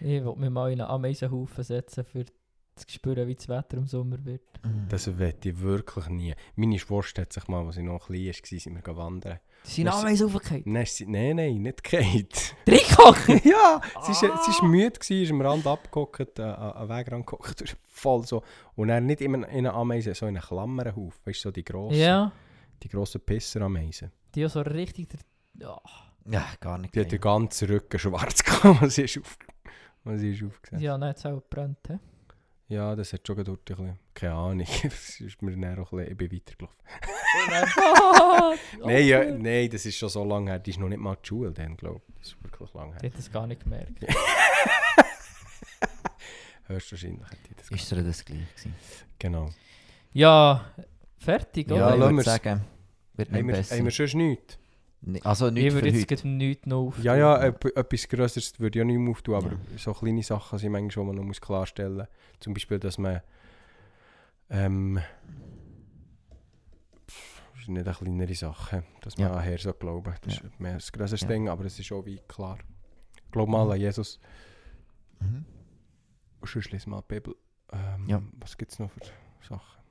Speaker 2: Ich will mich mal in einen Ameisenhaufen setzen, für zu spüren, wie das Wetter im Sommer wird.
Speaker 1: Das wette ich wirklich nie. Meine Schwester hat sich mal, als ich noch klein war, sind wir wandern.
Speaker 2: Sind Ameisen aufgefallen?
Speaker 1: Nein, nein, nein, nicht Kate.
Speaker 2: Dreikochen!
Speaker 1: ja, sie ist, sie ist müde, gewesen, ist am Rand abgehockt, äh, am Wegrand gehockt, voll so. Und er nicht in, in einer Ameise, so in einem Klammernhauf. Weißt du, so die grossen,
Speaker 2: Ja,
Speaker 1: die grossen Pisser-Ameisen.
Speaker 2: die so richtig... Der, ja.
Speaker 3: Ja, gar nicht.
Speaker 1: Die hat den ganzen Rücken schwarz gehabt, was sie ist, auf, was sie ist aufgesetzt. Ja.
Speaker 2: ja, dann hat es auch gebrannt. he?
Speaker 1: Ja, das hat schon dort ein bisschen, keine Ahnung, das ist mir dann auch ein bisschen, ich bin weitergelaufen.
Speaker 2: Ah,
Speaker 1: Nein, ja,
Speaker 2: oh,
Speaker 1: nein, das ist schon so lange her, die ist noch nicht mal die Schule dann, glaube ich. Das ist wirklich lange
Speaker 2: Ich
Speaker 1: her.
Speaker 2: hätte es gar nicht gemerkt.
Speaker 1: Höchstwahrscheinlich hat die das
Speaker 3: Ist dir das gleich gewesen?
Speaker 1: Genau.
Speaker 2: Ja, fertig,
Speaker 1: Ja,
Speaker 2: oder?
Speaker 3: Ja, ich
Speaker 1: lassen
Speaker 3: würde sagen, wird nicht
Speaker 1: Haben wir,
Speaker 3: besser.
Speaker 1: haben wir schon nichts?
Speaker 3: Ni- Also
Speaker 2: ich
Speaker 3: nicht für
Speaker 2: würde jetzt
Speaker 3: heute.
Speaker 2: nichts noch auf.
Speaker 1: Ja, ja, etwas Größeres würde ich ja nicht mehr auftun, aber
Speaker 3: Ja.
Speaker 1: so kleine Sachen sind manchmal schon, die man noch muss klarstellen muss. Zum Beispiel, dass man. Ähm, pff, das ist nicht eine kleinere Sache, dass man
Speaker 3: Ja.
Speaker 1: an Herr so glauben. Das
Speaker 3: Ja.
Speaker 1: ist mehr ein größeres
Speaker 3: Ja.
Speaker 1: Ding, aber es ist auch wie klar. Glaub mal an Jesus.
Speaker 3: Mhm.
Speaker 1: Und sonst mal die Bibel. Ähm,
Speaker 3: Ja.
Speaker 1: Was gibt es noch für Sachen?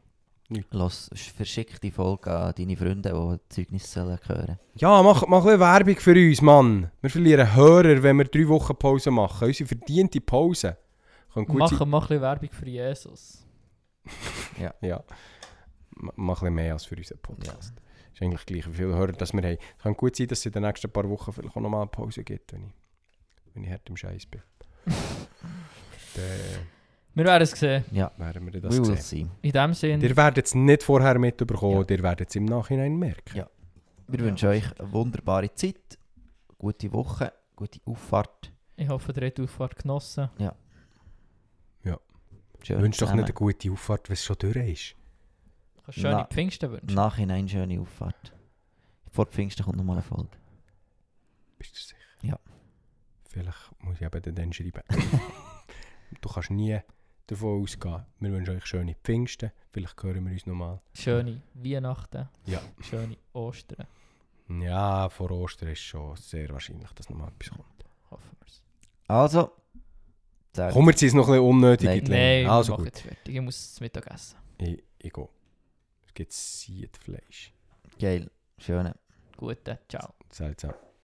Speaker 3: Los, verschick die Folge an deine Freunde, die Zeugnis sollen hören.
Speaker 1: Ja, mach, mach ein Werbung für uns, Mann. Wir verlieren Hörer, wenn wir drei Wochen Pause machen. Unsere verdiente Pause. Kann gut.
Speaker 2: Machen wir ein bisschen Werbung für Jesus.
Speaker 1: Ja. M- Mach ein mehr als für unseren Podcast. Ist eigentlich gleich, wie viele Hörer das wir haben. Es kann gut sein, dass es in den nächsten paar Wochen vielleicht auch nochmal eine Pause gibt, wenn ich, wenn ich hart im Scheiß bin. Dann
Speaker 2: Wir werden es sehen.
Speaker 3: Ja,
Speaker 1: werden wir das
Speaker 3: we will
Speaker 1: sehen.
Speaker 3: see.
Speaker 2: In dem Sinne,
Speaker 1: Ihr werdet es nicht vorher mitbekommen,
Speaker 3: Ja.
Speaker 1: ihr werdet es im Nachhinein merken.
Speaker 3: Ja. Wir wünschen euch eine wunderbare Zeit, gute Woche, gute Auffahrt.
Speaker 2: ich hoffe, ihr habt die Auffahrt genossen.
Speaker 3: Schön
Speaker 1: Wünsch doch
Speaker 3: zusammen.
Speaker 1: nicht eine gute Auffahrt, wenn es schon durch ist.
Speaker 2: Kannst schöne
Speaker 3: Na-
Speaker 2: Pfingsten wünschen.
Speaker 3: Nachhinein schöne Auffahrt. Vor Pfingsten kommt nochmal eine Folge.
Speaker 1: Bist du sicher?
Speaker 3: Ja.
Speaker 1: Vielleicht muss ich eben dann schreiben. du kannst nie davon ausgehen. Wir wünschen euch schöne Pfingsten. Vielleicht hören wir uns nochmal.
Speaker 2: Schöne Weihnachten.
Speaker 1: Ja.
Speaker 2: Schöne Ostern.
Speaker 1: Ja, vor Ostern ist schon sehr wahrscheinlich, dass nochmal etwas kommt.
Speaker 2: Hoffen wir es.
Speaker 3: Also,
Speaker 1: Kommen wir jetzt noch ein bisschen unnötig
Speaker 3: Nein.
Speaker 1: in die Länge.
Speaker 2: Nein,
Speaker 1: Also gut,
Speaker 2: jetzt fertig. Ich muss das Mittag essen.
Speaker 1: ich, ich gehe. Es gibt Siedfleisch.
Speaker 3: geil, schön.
Speaker 2: Gute, ciao.
Speaker 1: Seltsam.